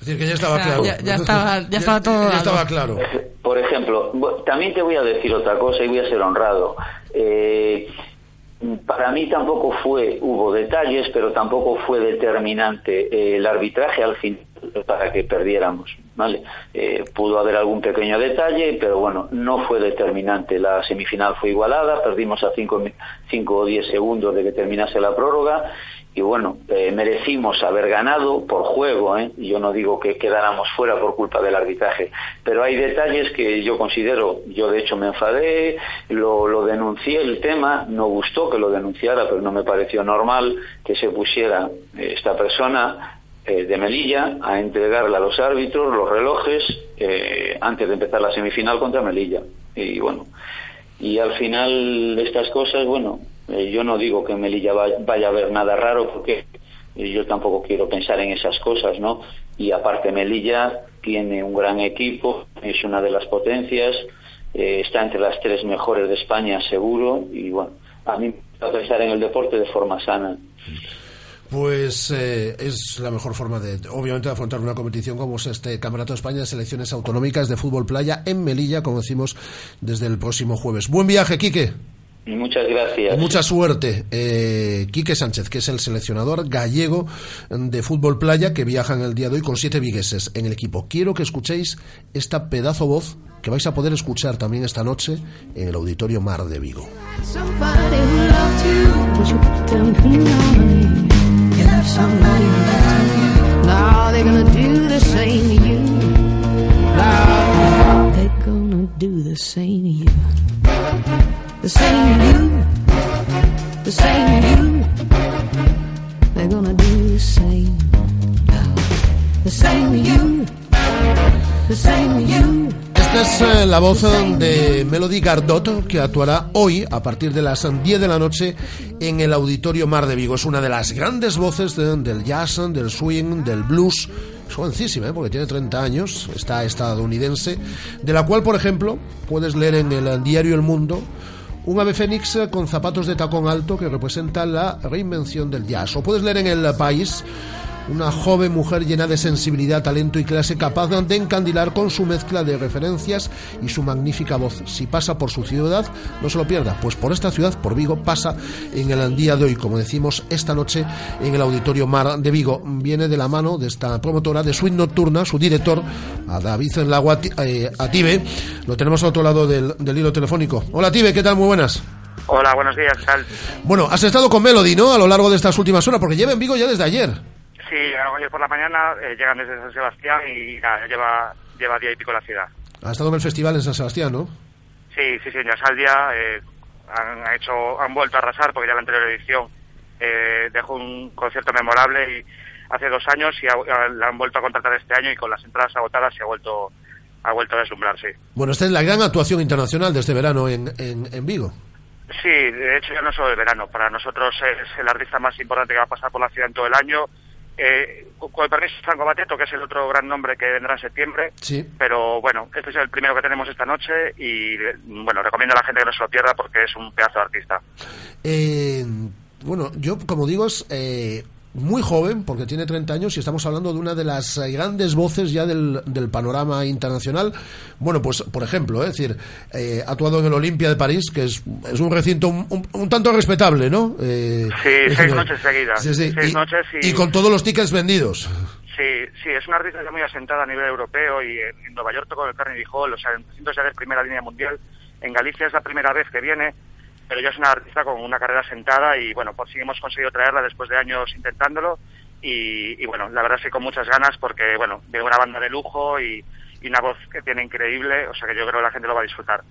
Es decir, que ya estaba claro. Ya, ya estaba, ya estaba todo. Ya estaba claro. Por ejemplo, también te voy a decir otra cosa y voy a ser honrado. Eh, para mí tampoco fue, hubo detalles, pero tampoco fue determinante eh, el arbitraje al fin para que perdiéramos, ¿vale? Eh, pudo haber algún pequeño detalle, pero bueno, no fue determinante. La semifinal fue igualada, perdimos a 5 o 10 segundos de que terminase la prórroga y bueno, eh, merecimos haber ganado por juego, ¿eh? yo no digo que quedáramos fuera por culpa del arbitraje, pero hay detalles que yo considero, yo de hecho me enfadé, lo, denuncié el tema, no gustó que lo denunciara, pero no me pareció normal que se pusiera eh, esta persona de Melilla a entregarle a los árbitros los relojes antes de empezar la semifinal contra Melilla. Y bueno, y al final estas cosas, bueno, eh, yo no digo que en Melilla va- vaya a haber nada raro porque eh, yo tampoco quiero pensar en esas cosas, ¿no? Y aparte Melilla tiene un gran equipo, es una de las potencias, eh, está entre las tres mejores de España seguro y bueno, a mí me gusta pensar en el deporte de forma sana. Pues eh, es la mejor forma de, obviamente, afrontar una competición como es este Campeonato de España de Selecciones Autonómicas de Fútbol Playa en Melilla, como decimos, desde el próximo jueves. Buen viaje, Quique. Muchas gracias. Y mucha suerte. Eh, Quique Sánchez, que es el seleccionador gallego de fútbol playa que viaja en el día de hoy con siete vigueses en el equipo. Quiero que escuchéis esta pedazo voz que vais a poder escuchar también esta noche en el Auditorio Mar de Vigo. The same you. The same you. They're gonna do the same. The same you. The same you. Esta es eh, la voz de Melody Gardot que actuará hoy a partir de las 10 de la noche en el Auditorio Mar de Vigo. Es una de las grandes voces de- del jazz, del swing, del blues. Es jovencísima, ¿eh? porque tiene 30 años, está estadounidense, de la cual, por ejemplo, puedes leer en el diario El Mundo un ave fénix con zapatos de tacón alto que representa la reinvención del jazz. O puedes leer en El País una joven mujer llena de sensibilidad, talento y clase capaz de encandilar con su mezcla de referencias y su magnífica voz. Si pasa por su ciudad, no se lo pierda, pues por esta ciudad, por Vigo, pasa en el día de hoy, como decimos, esta noche en el Auditorio Mar de Vigo. Viene de la mano de esta promotora de Suite Nocturna, su director, a David Lagua eh, Ative. Lo tenemos al otro lado del, del hilo telefónico. Hola Ative, ¿qué tal? Muy buenas. Hola, buenos días, ¿qué tal? Bueno, has estado con Melody, ¿no? A lo largo de estas últimas horas, porque lleva en Vigo ya desde ayer. Sí, llegaron ayer por la mañana, eh, llegan desde San Sebastián y nada, lleva, lleva día y pico la ciudad. Ha estado en el festival en San Sebastián, ¿no? Sí, sí, sí, en Yasaldia eh, han hecho, han vuelto a arrasar porque ya la anterior edición eh, dejó un concierto memorable y hace dos años y ha- la han vuelto a contratar este año y con las entradas agotadas se ha vuelto, ha vuelto a deslumbrar, sí. Bueno, esta es la gran actuación internacional de este verano en, en, en Vigo. Sí, de hecho ya no solo el verano, para nosotros es el artista más importante que va a pasar por la ciudad en todo el año. Eh, con el permiso de Franco Bateto, que es el otro gran nombre que vendrá en septiembre, Sí. pero bueno, este es el primero que tenemos esta noche y bueno, recomiendo a la gente que no se lo pierda porque es un pedazo de artista. Eh, bueno, yo, como digo, es eh, muy joven, porque tiene 30 años, y estamos hablando de una de las eh, grandes voces ya del, del panorama internacional. Bueno, pues, por ejemplo, es decir, eh, ha actuado en el Olimpia de París, que es, es un recinto un, un- un tanto respetable, ¿no? Eh, Sí, seis noches seguidas. Sí, sí, Seis y, noches y- y con todos los tickets vendidos. Sí, sí, es una artista ya muy asentada a nivel europeo y en, en Nueva York tocó el Carnegie Hall, o sea, en recintos ya de primera línea mundial. En Galicia es la primera vez que viene, pero ya es una artista con una carrera asentada y bueno, por si hemos conseguido traerla después de años intentándolo y, y, bueno, la verdad es que con muchas ganas porque bueno, de una banda de lujo y, y una voz que tiene increíble, o sea que yo creo que la gente lo va a disfrutar.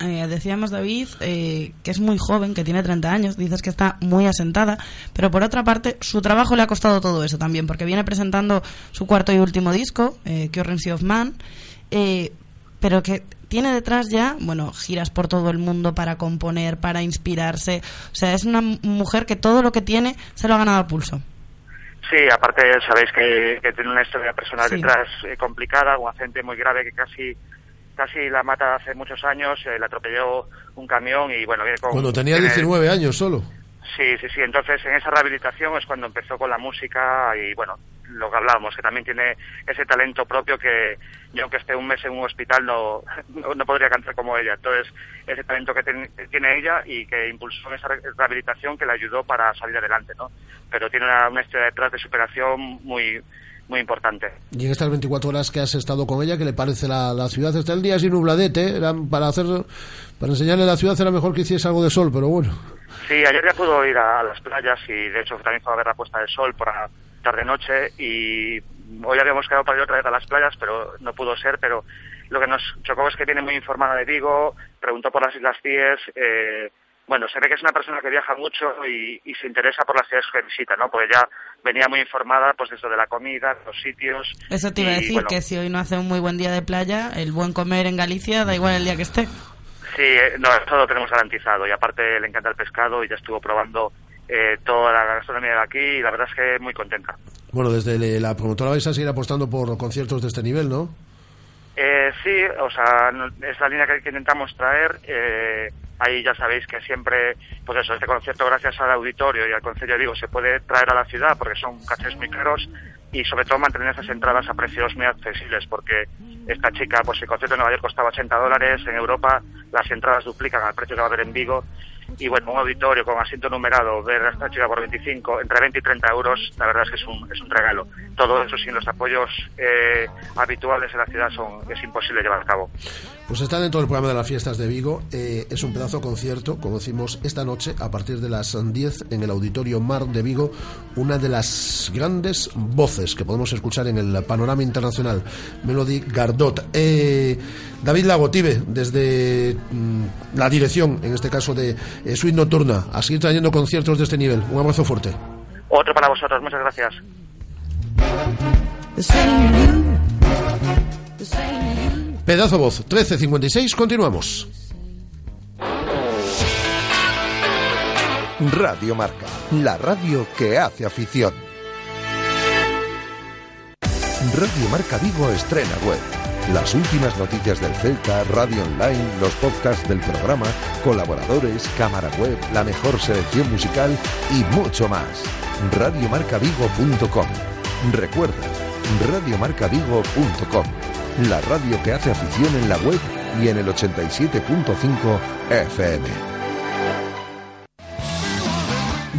Eh, decíamos, David, eh, que es muy joven, que tiene 30 años, dices que está muy asentada, pero por otra parte, su trabajo le ha costado todo eso también, porque viene presentando su cuarto y último disco, eh, Currency of Man, eh, pero que tiene detrás ya, bueno, giras por todo el mundo para componer, para inspirarse, o sea, es una mujer que todo lo que tiene se lo ha ganado a pulso. Sí, aparte sabéis que, que tiene una historia personal Sí. detrás eh, complicada, un accidente muy grave que casi casi la mata hace muchos años, eh, la atropelló un camión y bueno, viene con... Cuando tenía tiene- 19 años solo. Sí, sí, sí. Entonces, en esa rehabilitación es cuando empezó con la música y, bueno, lo que hablábamos, que también tiene ese talento propio que yo, aunque esté un mes en un hospital, no, no, no podría cantar como ella. Entonces, ese talento que ten- que tiene ella y que impulsó esa re- rehabilitación que le ayudó para salir adelante, ¿no? Pero tiene una, una historia detrás de superación muy muy importante. Y en estas 24 horas que has estado con ella, ¿qué le parece la, la ciudad? Está el día así nubladete, era para hacer, para enseñarle la ciudad era mejor que hiciese algo de sol, pero bueno. Sí, ayer ya pudo ir a, a las playas y de hecho también fue a ver la puesta del sol por la tarde-noche y hoy habíamos quedado para ir otra vez a las playas, pero no pudo ser, pero lo que nos chocó es que viene muy informada de Vigo, preguntó por las Islas Cíes, eh, bueno, se ve que es una persona que viaja mucho y, y se interesa por las ciudades que visita, ¿no? Porque ya venía muy informada, pues eso de la comida, de los sitios. Eso te iba a decir, bueno, que si hoy no hace un muy buen día de playa, el buen comer en Galicia da igual el día que esté. Sí, eh, no, eso lo tenemos garantizado y aparte le encanta el pescado y ya estuvo probando eh, toda la gastronomía de aquí y la verdad es que muy contenta. Bueno, desde la promotora vais a seguir apostando por conciertos de este nivel, ¿no? Eh, sí, o sea, es la línea que, que intentamos traer. eh, ahí ya sabéis que siempre, pues eso, este concierto gracias al auditorio y al Consejo digo, se puede traer a la ciudad porque son cachés muy caros y sobre todo mantener esas entradas a precios muy accesibles porque esta chica, pues el concierto en Nueva York costaba 80 dólares, en Europa las entradas duplican al precio que va a haber en Vigo y bueno, un auditorio con asiento numerado, ver a esta chica por 25, entre 20 y 30 euros, la verdad es que es un, es un regalo. Todo eso sin los apoyos eh, habituales en la ciudad son, es imposible llevar a cabo. Pues está dentro del programa de las fiestas de Vigo. eh, es un pedazo concierto, como decimos, esta noche a partir de las 10 en el Auditorio Mar de Vigo, una de las grandes voces que podemos escuchar en el panorama internacional, Melody Gardot. Eh, David Lagotive, desde mm, la dirección, en este caso de eh, Suite Nocturna, a seguir trayendo conciertos de este nivel. Un abrazo fuerte. Otro para vosotros, muchas gracias. Pedazo voz, 1356, continuamos. Radio Marca, la radio que hace afición. Radio Marca Vigo estrena web. Las últimas noticias del Celta, radio online, los podcasts del programa, colaboradores, cámara web, la mejor selección musical y mucho más. Radiomarcavigo.com. Recuerda, radiomarcavigo.com. La radio que hace afición en la web y en el 87.5 FM.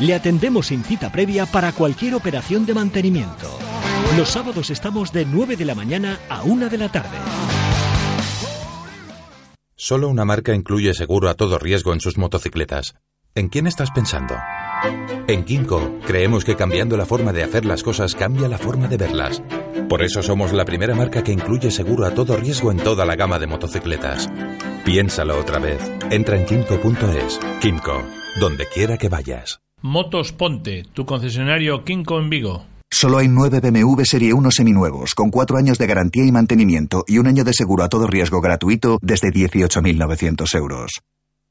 Le atendemos sin cita previa para cualquier operación de mantenimiento. Los sábados estamos de 9 de la mañana a 1 de la tarde. Solo una marca incluye seguro a todo riesgo en sus motocicletas. ¿En quién estás pensando? En Kimco creemos que cambiando la forma de hacer las cosas cambia la forma de verlas. Por eso somos la primera marca que incluye seguro a todo riesgo en toda la gama de motocicletas. Piénsalo otra vez. Entra en kimco.es. Kimco, donde quiera que vayas. Motos Ponte, tu concesionario Kinko en Vigo. Solo hay nueve BMW Serie 1 seminuevos, con cuatro años de garantía y mantenimiento y un año de seguro a todo riesgo gratuito desde 18.900 euros.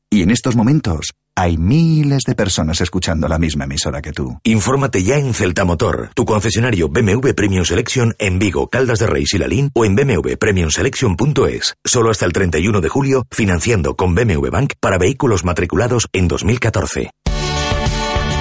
Y en estos momentos hay miles de personas escuchando la misma emisora que tú. Infórmate ya en Celta Motor, tu concesionario BMW Premium Selection en Vigo, Caldas de Reis y Lalín o en bmwpremiumselection.es. Solo hasta el 31 de julio, financiando con BMW Bank para vehículos matriculados en 2014.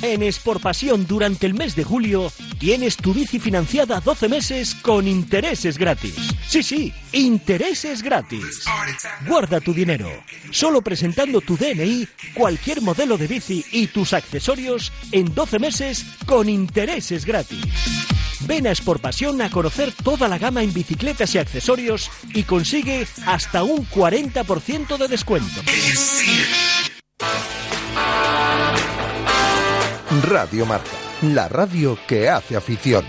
En Exportpasión durante el mes de julio tienes tu bici financiada 12 meses con intereses gratis. Sí, sí, intereses gratis. Guarda tu dinero. Solo presentando tu DNI, cualquier modelo de bici y tus accesorios en 12 meses con intereses gratis. Ven a Exportpasión a conocer toda la gama en bicicletas y accesorios y consigue hasta un 40% de descuento. Radio Marca, la radio que hace afición.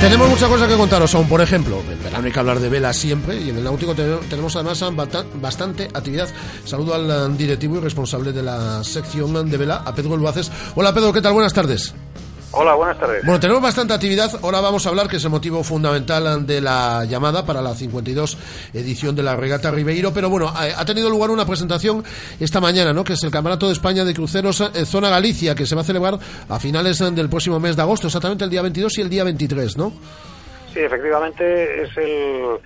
Tenemos muchas cosas que contaros aún, por ejemplo, en verano hay que hablar de vela siempre y en el náutico te- tenemos además bastante actividad. Saludo al eh, directivo y responsable de la sección de vela, a Pedro Luaces. Hola Pedro, ¿qué tal? Buenas tardes. Hola, buenas tardes. Bueno, tenemos bastante actividad. Ahora vamos a hablar, que es el motivo fundamental de la llamada para la 52 edición de la Regata Ribeiro. Pero bueno, ha tenido lugar una presentación esta mañana, ¿no? Que es el Campeonato de España de Cruceros eh, Zona Galicia, que se va a celebrar a finales eh, del próximo mes de agosto, exactamente el día 22 y el día 23, ¿no? Sí, efectivamente es el...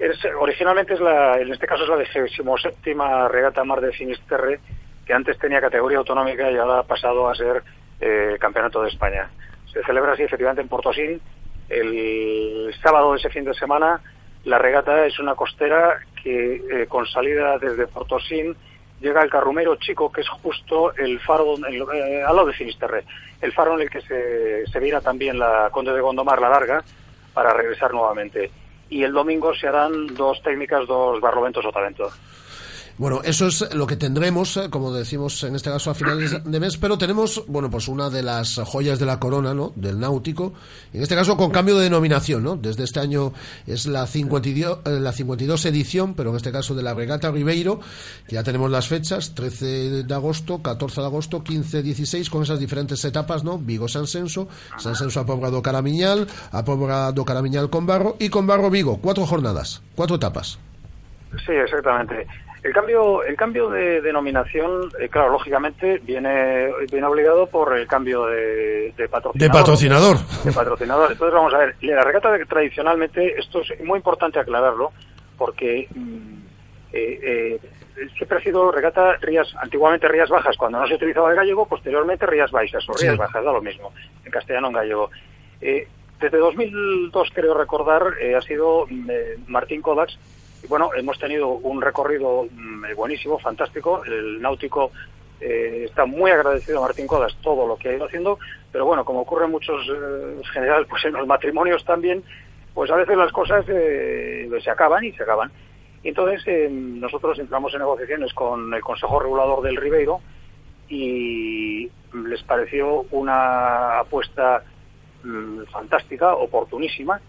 Es, originalmente es la, en este caso es la decimoséptima séptima regata Mar de Finisterre, que antes tenía categoría autonómica y ahora ha pasado a ser eh, Campeonato de España. Se celebra así efectivamente en Portosín. El sábado de ese fin de semana la regata es una costera que eh, con salida desde Portosín llega al Carrumero Chico, que es justo el faro lo- eh, al lado de Finisterre, el faro en el que se, se viera también la Conde de Gondomar, la larga, para regresar nuevamente. Y el domingo se harán dos técnicas, dos barloventos o talentos. Bueno, eso es lo que tendremos, eh, como decimos en este caso a finales de mes, pero tenemos, bueno, pues una de las joyas de la corona, ¿no? Del náutico, en este caso con cambio de denominación, ¿no? Desde este año es la 52, eh, la 52 edición, pero en este caso de la regata Ribeiro, que ya tenemos las fechas, 13 de agosto, 14 de agosto, 15, 16, con esas diferentes etapas, ¿no? Vigo San Senso, San Senso a Pobra do Caramiñal, a Pobra do Caramiñal con Barro y con Barro Vigo, cuatro jornadas, cuatro etapas. Sí, exactamente. El cambio, el cambio de denominación, eh, claro, lógicamente viene, viene obligado por el cambio de, de patrocinador. De patrocinador. De patrocinador. Entonces vamos a ver, la regata de- tradicionalmente, esto es muy importante aclararlo, porque mm, eh, eh, siempre ha sido regata Rías, antiguamente Rías Bajas, cuando no se utilizaba el gallego, posteriormente Rías Baixas o Rías Sí. Bajas, da lo mismo, en castellano en gallego. Eh, desde 2002, creo recordar, eh, ha sido mm, Martín Kodaks. Y bueno, hemos tenido un recorrido mm, eh, buenísimo, fantástico. El náutico eh, está muy agradecido a Martín Kodaks todo lo que ha ido haciendo, pero bueno, como ocurre en muchos, eh, en general, pues en los matrimonios también, pues a veces las cosas eh, se acaban y se acaban. Y entonces eh, nosotros entramos en negociaciones con el Consejo Regulador del Ribeiro y les pareció una apuesta mm, fantástica, oportunísima,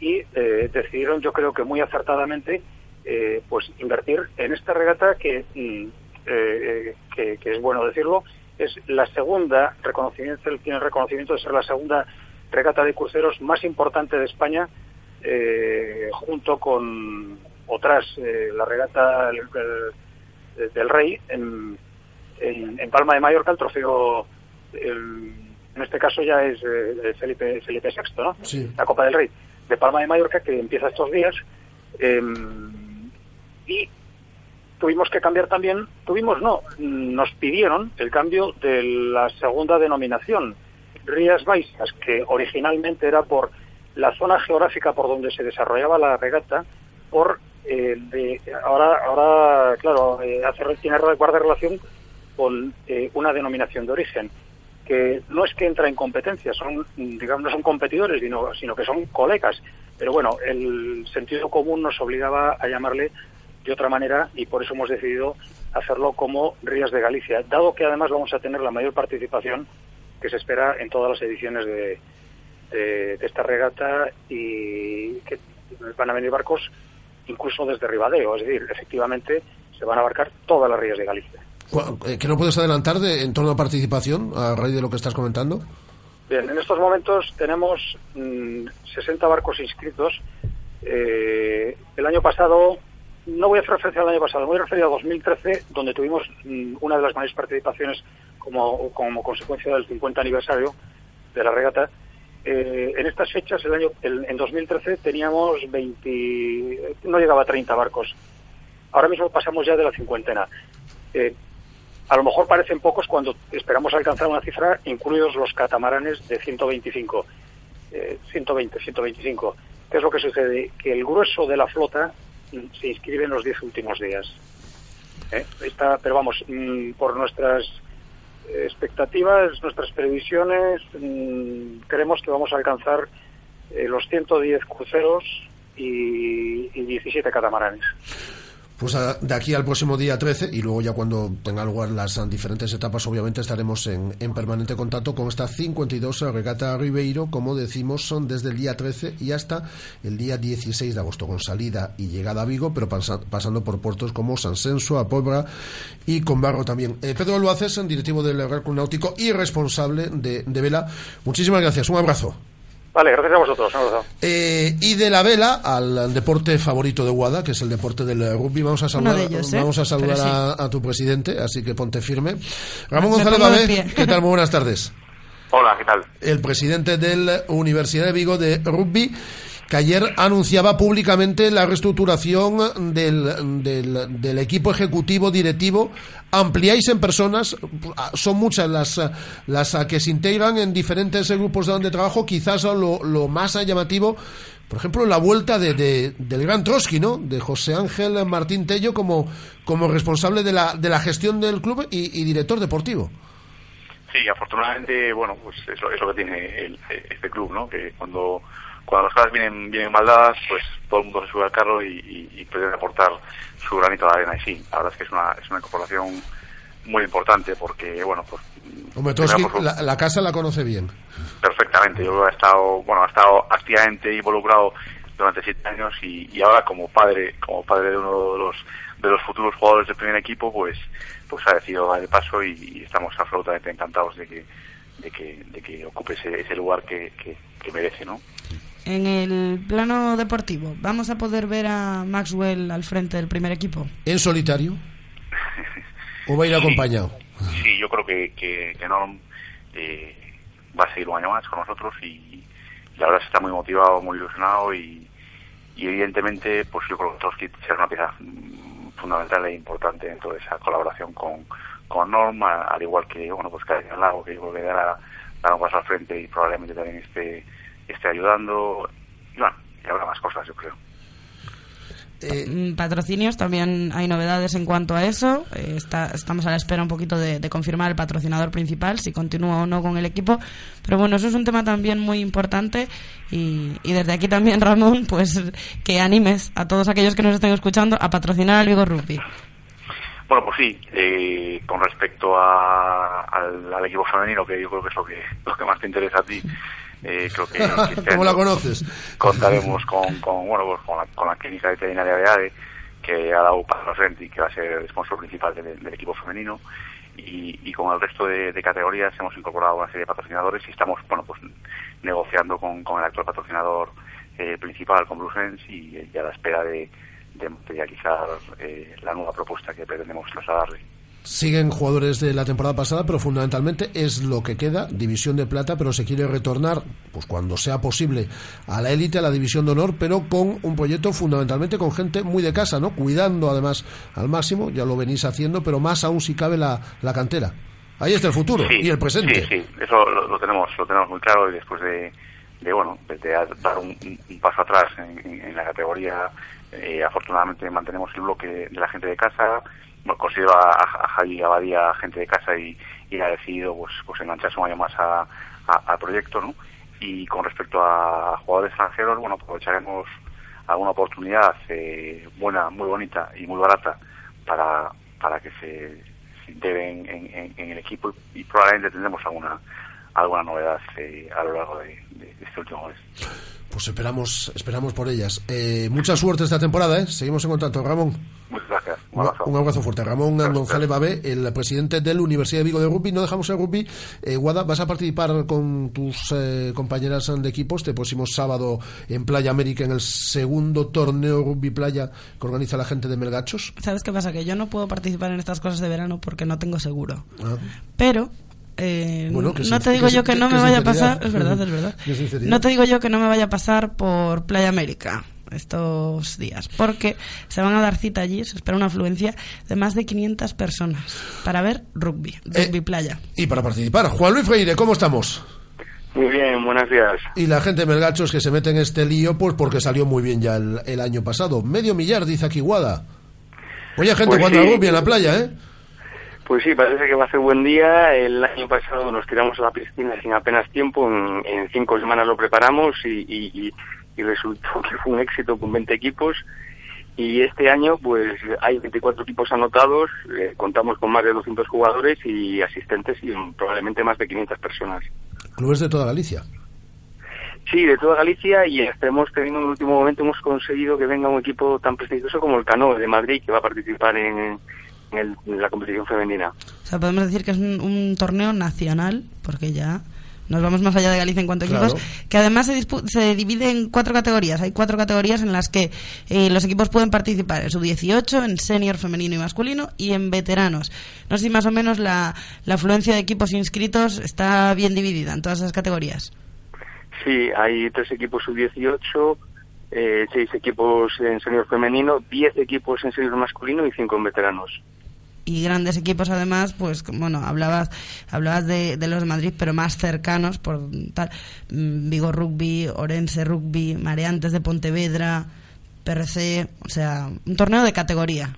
y decidieron, yo creo que muy acertadamente, eh, pues invertir en esta regata que, mm, eh, que, que es bueno decirlo, es la segunda reconocimiento, tiene el reconocimiento de ser la segunda regata de cruceros más importante de España, eh, junto con otras, eh, la regata el- el- del Rey en, en, en Palma de Mallorca, el trofeo, el- en este caso ya es eh, Felipe, Felipe VI, ¿no? Sí. la Copa del Rey de Palma de Mallorca que empieza estos días eh, y tuvimos que cambiar también, tuvimos no, nos pidieron el cambio de la segunda denominación, Rías Baixas, que originalmente era por la zona geográfica por donde se desarrollaba la regata, por eh, de- ahora, ahora claro, eh, hace, tiene guarda relación con eh, una denominación de origen que no es que entra en competencia, son, digamos, no son competidores, sino, sino que son colegas. Pero bueno, el sentido común nos obligaba a llamarle de otra manera y por eso hemos decidido hacerlo como Rías de Galicia, dado que además vamos a tener la mayor participación que se espera en todas las ediciones de, de- de esta regata y que van a venir barcos incluso desde Ribadeo, es decir, efectivamente se van a abarcar todas las rías de Galicia. Eh, ¿Qué no puedes adelantar de, en torno a participación a raíz de lo que estás comentando? Bien, en estos momentos tenemos mm, 60 barcos inscritos. Eh, el año pasado, no voy a hacer referencia al año pasado, voy a referir a 2013, donde tuvimos mm, una de las mayores participaciones como, como consecuencia del 50 aniversario de la regata. Eh, en estas fechas, el año, el- en 2013, teníamos 20, no llegaba a 30 barcos. ahora mismo pasamos ya de la cincuentena. Eh, a lo mejor parecen pocos cuando esperamos alcanzar una cifra, incluidos los catamaranes de 125, eh, 120, 125. ¿Qué es lo que sucede? Que el grueso de la flota se inscribe en los 10 últimos días. ¿eh? Está, pero vamos, mm, por nuestras expectativas, nuestras previsiones, mm, creemos que vamos a alcanzar eh, los 110 cruceros y, y 17 catamaranes. Pues a- de aquí al próximo día 13 y luego ya cuando tengan lugar las diferentes etapas obviamente estaremos en, en permanente contacto con esta 52 regata Ribeiro como decimos son desde el día 13 y hasta el día 16 de agosto con salida y llegada a Vigo pero pasa- pasando por puertos como San Senso, Apobra y Conbarro también. Eh, Pedro Luaces, directivo del Real Club Náutico y responsable de, de Vela, muchísimas gracias, un abrazo. Vale, gracias a vosotros. Eh, y de la vela al deporte favorito de Guada, que es el deporte del rugby. Vamos a saludar, ellos, ¿eh? vamos a, saludar sí. a, a tu presidente, así que ponte firme. Ramón Me González Babé. ¿qué tal? Muy buenas tardes. Hola, ¿qué tal? El presidente de la Universidad de Vigo de Rugby, que ayer anunciaba públicamente la reestructuración del, del, equipo ejecutivo directivo. Ampliáis en personas, son muchas las, las que se integran en diferentes grupos de trabajo. Quizás lo, lo más llamativo, por ejemplo, la vuelta de, de- del gran Trotsky, ¿no? De José Ángel Martín Tello como, como responsable de la, de la gestión del club y, y director deportivo. Sí, afortunadamente, bueno, pues es lo, es lo que tiene el- este club, ¿no? Que cuando, cuando las cosas vienen, vienen mal dadas, pues todo el mundo se sube al carro y, y, y pretende aportar su granito de arena. Y sí, la verdad es que es una, es una incorporación muy importante porque, bueno, pues la, la casa la conoce bien. perfectamente. Yo he estado, bueno, he estado activamente involucrado durante siete años y, y ahora como padre, como padre de uno de los de los futuros jugadores del primer equipo, pues pues ha decidido dar el paso y, y estamos absolutamente encantados de que de que, de que ocupe ese, ese lugar que, que, que merece, ¿no? En el plano deportivo, ¿vamos a poder ver a Maxwell al frente del primer equipo? ¿En solitario? ¿O va a ir acompañado? Sí, yo creo que, que, que Norm eh, va a seguir un año más con nosotros y, la verdad es que está muy motivado, muy ilusionado y, y evidentemente pues yo creo que Trotsky será una pieza fundamental e importante en toda esa colaboración con, con Norm, a- al igual que bueno pues Karen Lago que yo creo que dará, dará un paso al frente y probablemente también esté, esté ayudando y bueno, y habrá más cosas yo creo. Mm, Patrocinios, también hay novedades en cuanto a eso. Eh, está- estamos a la espera un poquito de, de confirmar el patrocinador principal, si continúa o no con el equipo. Pero bueno, eso es un tema también muy importante. Y, y desde aquí también, Ramón, pues que animes a todos aquellos que nos estén escuchando a patrocinar al Vigo Rugby. Bueno, pues sí, eh, con respecto a- al, al equipo femenino, que yo creo que es lo que, lo que más te interesa a ti, eh, creo que, este ¿Cómo la conoces? contaremos con, con, bueno, pues con, la, con la clínica veterinaria de ADE, que ha dado paso frente y que va a ser el sponsor principal del, del equipo femenino. Y, y con el resto de, de categorías hemos incorporado una serie de patrocinadores y estamos, bueno, pues negociando con, con el actual patrocinador eh, principal, con Blue Sense, y, y a la espera de, de materializar eh, la nueva propuesta que pretendemos trasladarle. Siguen jugadores de la temporada pasada, pero fundamentalmente es lo que queda, división de plata, pero se quiere retornar, pues cuando sea posible, a la élite, a la división de honor, pero con un proyecto fundamentalmente con gente muy de casa, ¿no? Cuidando además al máximo, ya lo venís haciendo, pero más aún si cabe la, la cantera. Ahí está el futuro Sí, y el presente. Sí, sí, eso lo, lo tenemos lo tenemos muy claro y después de, de bueno, de, de dar un, un paso atrás en, en- la categoría, eh, afortunadamente mantenemos el bloque de la gente de casa, considero a, a Javi Abadía gente de casa y, y ha decidido pues, pues engancharse un año más a- al proyecto, ¿no? Y con respecto a jugadores extranjeros, bueno, aprovecharemos alguna oportunidad eh, buena, muy bonita y muy barata para, para que se, integren en, en- el equipo y, probablemente tendremos alguna alguna novedad eh, a lo largo de este último mes. Pues esperamos, esperamos por ellas. Eh, mucha suerte esta temporada, ¿eh? Seguimos en contacto, Ramón. Muchas gracias. Un Un abrazo. un abrazo fuerte. Ramón González Babé, el presidente de la Universidad de Vigo de Rugby. No dejamos el rugby. Eh, Guada, vas a participar con tus eh, compañeras de equipo este próximo sábado en Playa América en el segundo torneo rugby playa que organiza la gente de Melgachos. ¿Sabes qué pasa? Que yo no puedo participar en estas cosas de verano porque no tengo seguro. Ah. Pero eh, Bueno, no te digo yo que no me vaya a pasar, es verdad, es verdad. No te digo yo que no me vaya a pasar por Playa América. Estos días, porque se van a dar cita allí, se espera una afluencia de más de 500 personas para ver rugby, rugby playa. Y para participar, Juan Luis Freire, ¿cómo estamos? Muy bien, buenos días. Y la gente de Melgachos que se mete en este lío, pues porque salió muy bien ya el, el año pasado. Medio millar, dice aquí Guada. Oye, gente Pues jugando sí. rugby en la playa, ¿eh? Pues sí, parece que va a ser buen día. El año pasado nos tiramos a la piscina sin apenas tiempo. En, en cinco semanas lo preparamos y, y- y- resultó que fue un éxito con 20 equipos. Y este año, pues hay 24 equipos anotados. eh, contamos con más de 200 jugadores y asistentes y probablemente más de 500 personas. Clubes de toda Galicia. Sí, de toda Galicia y hemos tenido en el último momento hemos conseguido que venga un equipo tan prestigioso como el Canoe de Madrid que va a participar en, en el- en la competición femenina. O sea, podemos decir que es un, un torneo nacional, porque ya nos vamos más allá de Galicia en cuanto a equipos, Claro. que además se, dispu- se divide en cuatro categorías. Hay cuatro categorías en las que eh, los equipos pueden participar en sub-18, en senior femenino y masculino y en veteranos. No sé si más o menos la, la afluencia de equipos inscritos está bien dividida en todas esas categorías. Sí, hay tres equipos sub-18, eh, seis equipos en senior femenino, diez equipos en senior masculino y cinco en veteranos. Y grandes equipos además pues bueno hablabas hablabas de, de los de Madrid pero más cercanos por tal mm, Vigo Rugby Orense Rugby Mareantes de Pontevedra PRC o sea un torneo de categoría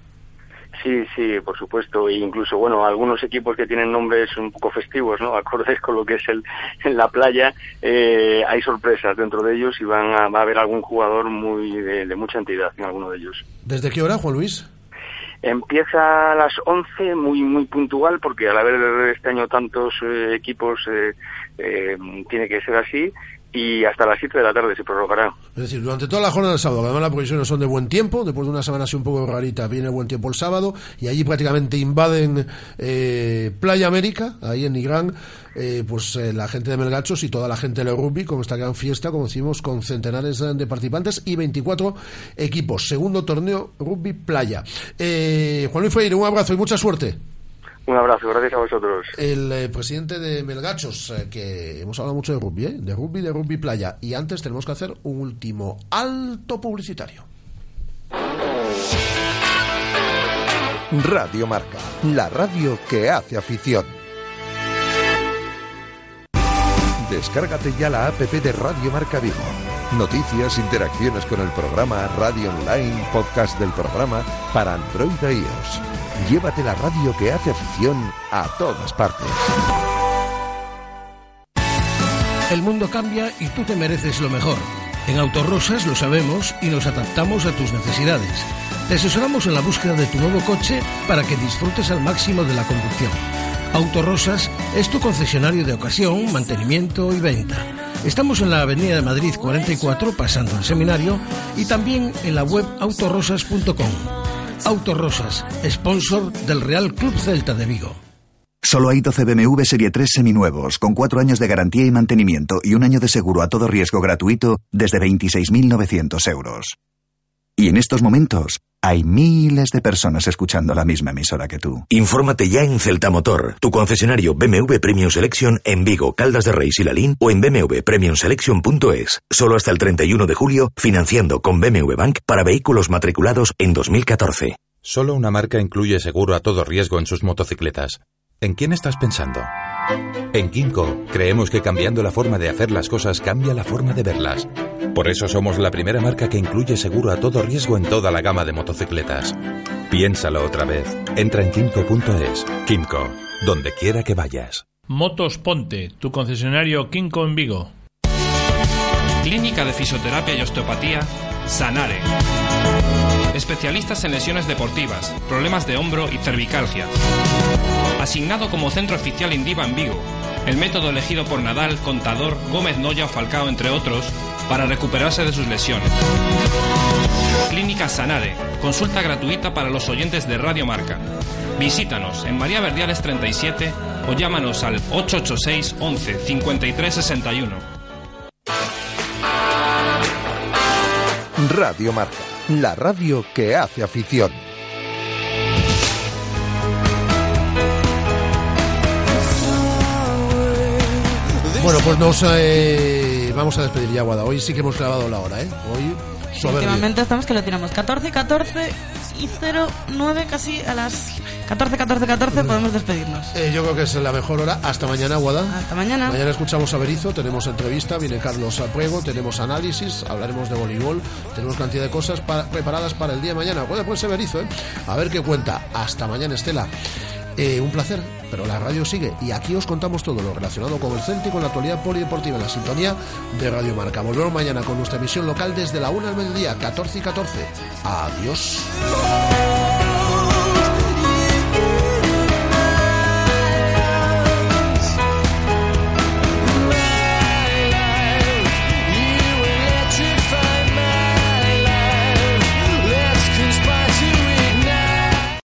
Sí, sí, por supuesto, e incluso, bueno, algunos equipos que tienen nombres un poco festivos, ¿no? Acordes con lo que es el, en la playa, eh, hay sorpresas dentro de ellos y van a, va a haber algún jugador muy de, de mucha entidad en alguno de ellos. ¿Desde qué hora, Juan Luis? Empieza a las 11, muy muy puntual, porque al haber este año tantos eh, equipos eh, eh, tiene que ser así, y hasta las 7 de la tarde se prorrogará. Es decir, durante toda la jornada del sábado, además las previsiones son de buen tiempo, después de una semana así un poco rarita, viene el buen tiempo el sábado, y allí prácticamente invaden eh, Playa América, ahí en Nigrán, eh, pues eh, la gente de Melgachos y toda la gente de rugby, con esta gran fiesta, como decimos, con centenares de participantes y 24 equipos. Segundo torneo Rugby Playa. Eh, Juan Luis Freire, un abrazo y mucha suerte. Un abrazo, gracias a vosotros. El eh, presidente de Melgachos, eh, que hemos hablado mucho de rugby, ¿eh? de rugby, de rugby playa. Y antes tenemos que hacer un último alto publicitario. Radio Marca, la radio que hace afición. Descárgate ya la app de Radio Marca Vigo. Noticias, interacciones con el programa, radio online, podcast del programa para Android e iOS. Llévate la radio que hace afición a todas partes. El mundo cambia y tú te mereces lo mejor. En Autorosas lo sabemos y nos adaptamos a tus necesidades. Te asesoramos en la búsqueda de tu nuevo coche para que disfrutes al máximo de la conducción. Autorosas es tu concesionario de ocasión, mantenimiento y venta. Estamos en la Avenida de Madrid 44, pasando el seminario, y también en la web autorosas.com. Autorosas, sponsor del Real Club Celta de Vigo. Solo hay 12 BMW Serie 3 seminuevos, con 4 años de garantía y mantenimiento y un año de seguro a todo riesgo gratuito desde 26.900 euros. Y en estos momentos hay miles de personas escuchando la misma emisora que tú. Infórmate ya en Celta Motor, tu concesionario BMW Premium Selection en Vigo, Caldas de Reis y Lalín o en bmwpremiumselection.es. Solo hasta el 31 de julio, financiando con BMW Bank para vehículos matriculados en 2014. Solo una marca incluye seguro a todo riesgo en sus motocicletas. ¿En quién estás pensando? En Kinko creemos que cambiando la forma de hacer las cosas cambia la forma de verlas. Por eso somos la primera marca que incluye seguro a todo riesgo en toda la gama de motocicletas. Piénsalo otra vez. Entra en kinko.es. Kinko, donde quiera que vayas. Motos Ponte, tu concesionario Kinko en Vigo. Clínica de Fisioterapia y Osteopatía, Sanare. Especialistas en lesiones deportivas, problemas de hombro y cervicalgia. Asignado como centro oficial Indiva en Vigo, el método elegido por Nadal, Contador, Gómez Noya o Falcao, entre otros, para recuperarse de sus lesiones. Clínica Sanare, consulta gratuita para los oyentes de Radio Marca. Visítanos en María Verdiales 37 o llámanos al 886 11 53 61. Radio Marca, la radio que hace afición. Bueno, pues nos eh, vamos a despedir ya, Guada. Hoy sí que hemos clavado la hora, ¿eh? Hoy Soberbio. Últimamente estamos que lo tiramos 14, 14 y 0, 9 casi a las 14, 14, 14 podemos despedirnos. Eh, yo creo que es la mejor hora. Hasta mañana, Guada. Hasta mañana. Mañana escuchamos a Berizo, tenemos entrevista, viene Carlos Apuego, tenemos análisis, hablaremos de voleibol, tenemos cantidad de cosas pa- preparadas para el día de mañana. Puede ponerse Berizo, ¿eh? A ver qué cuenta. Hasta mañana, Estela. Eh, un placer, pero la radio sigue y aquí os contamos todo lo relacionado con el Celta y con la actualidad polideportiva en la sintonía de Radio Marca. Volvemos mañana con nuestra emisión local desde la 1 al mediodía, 14 y 14. Adiós.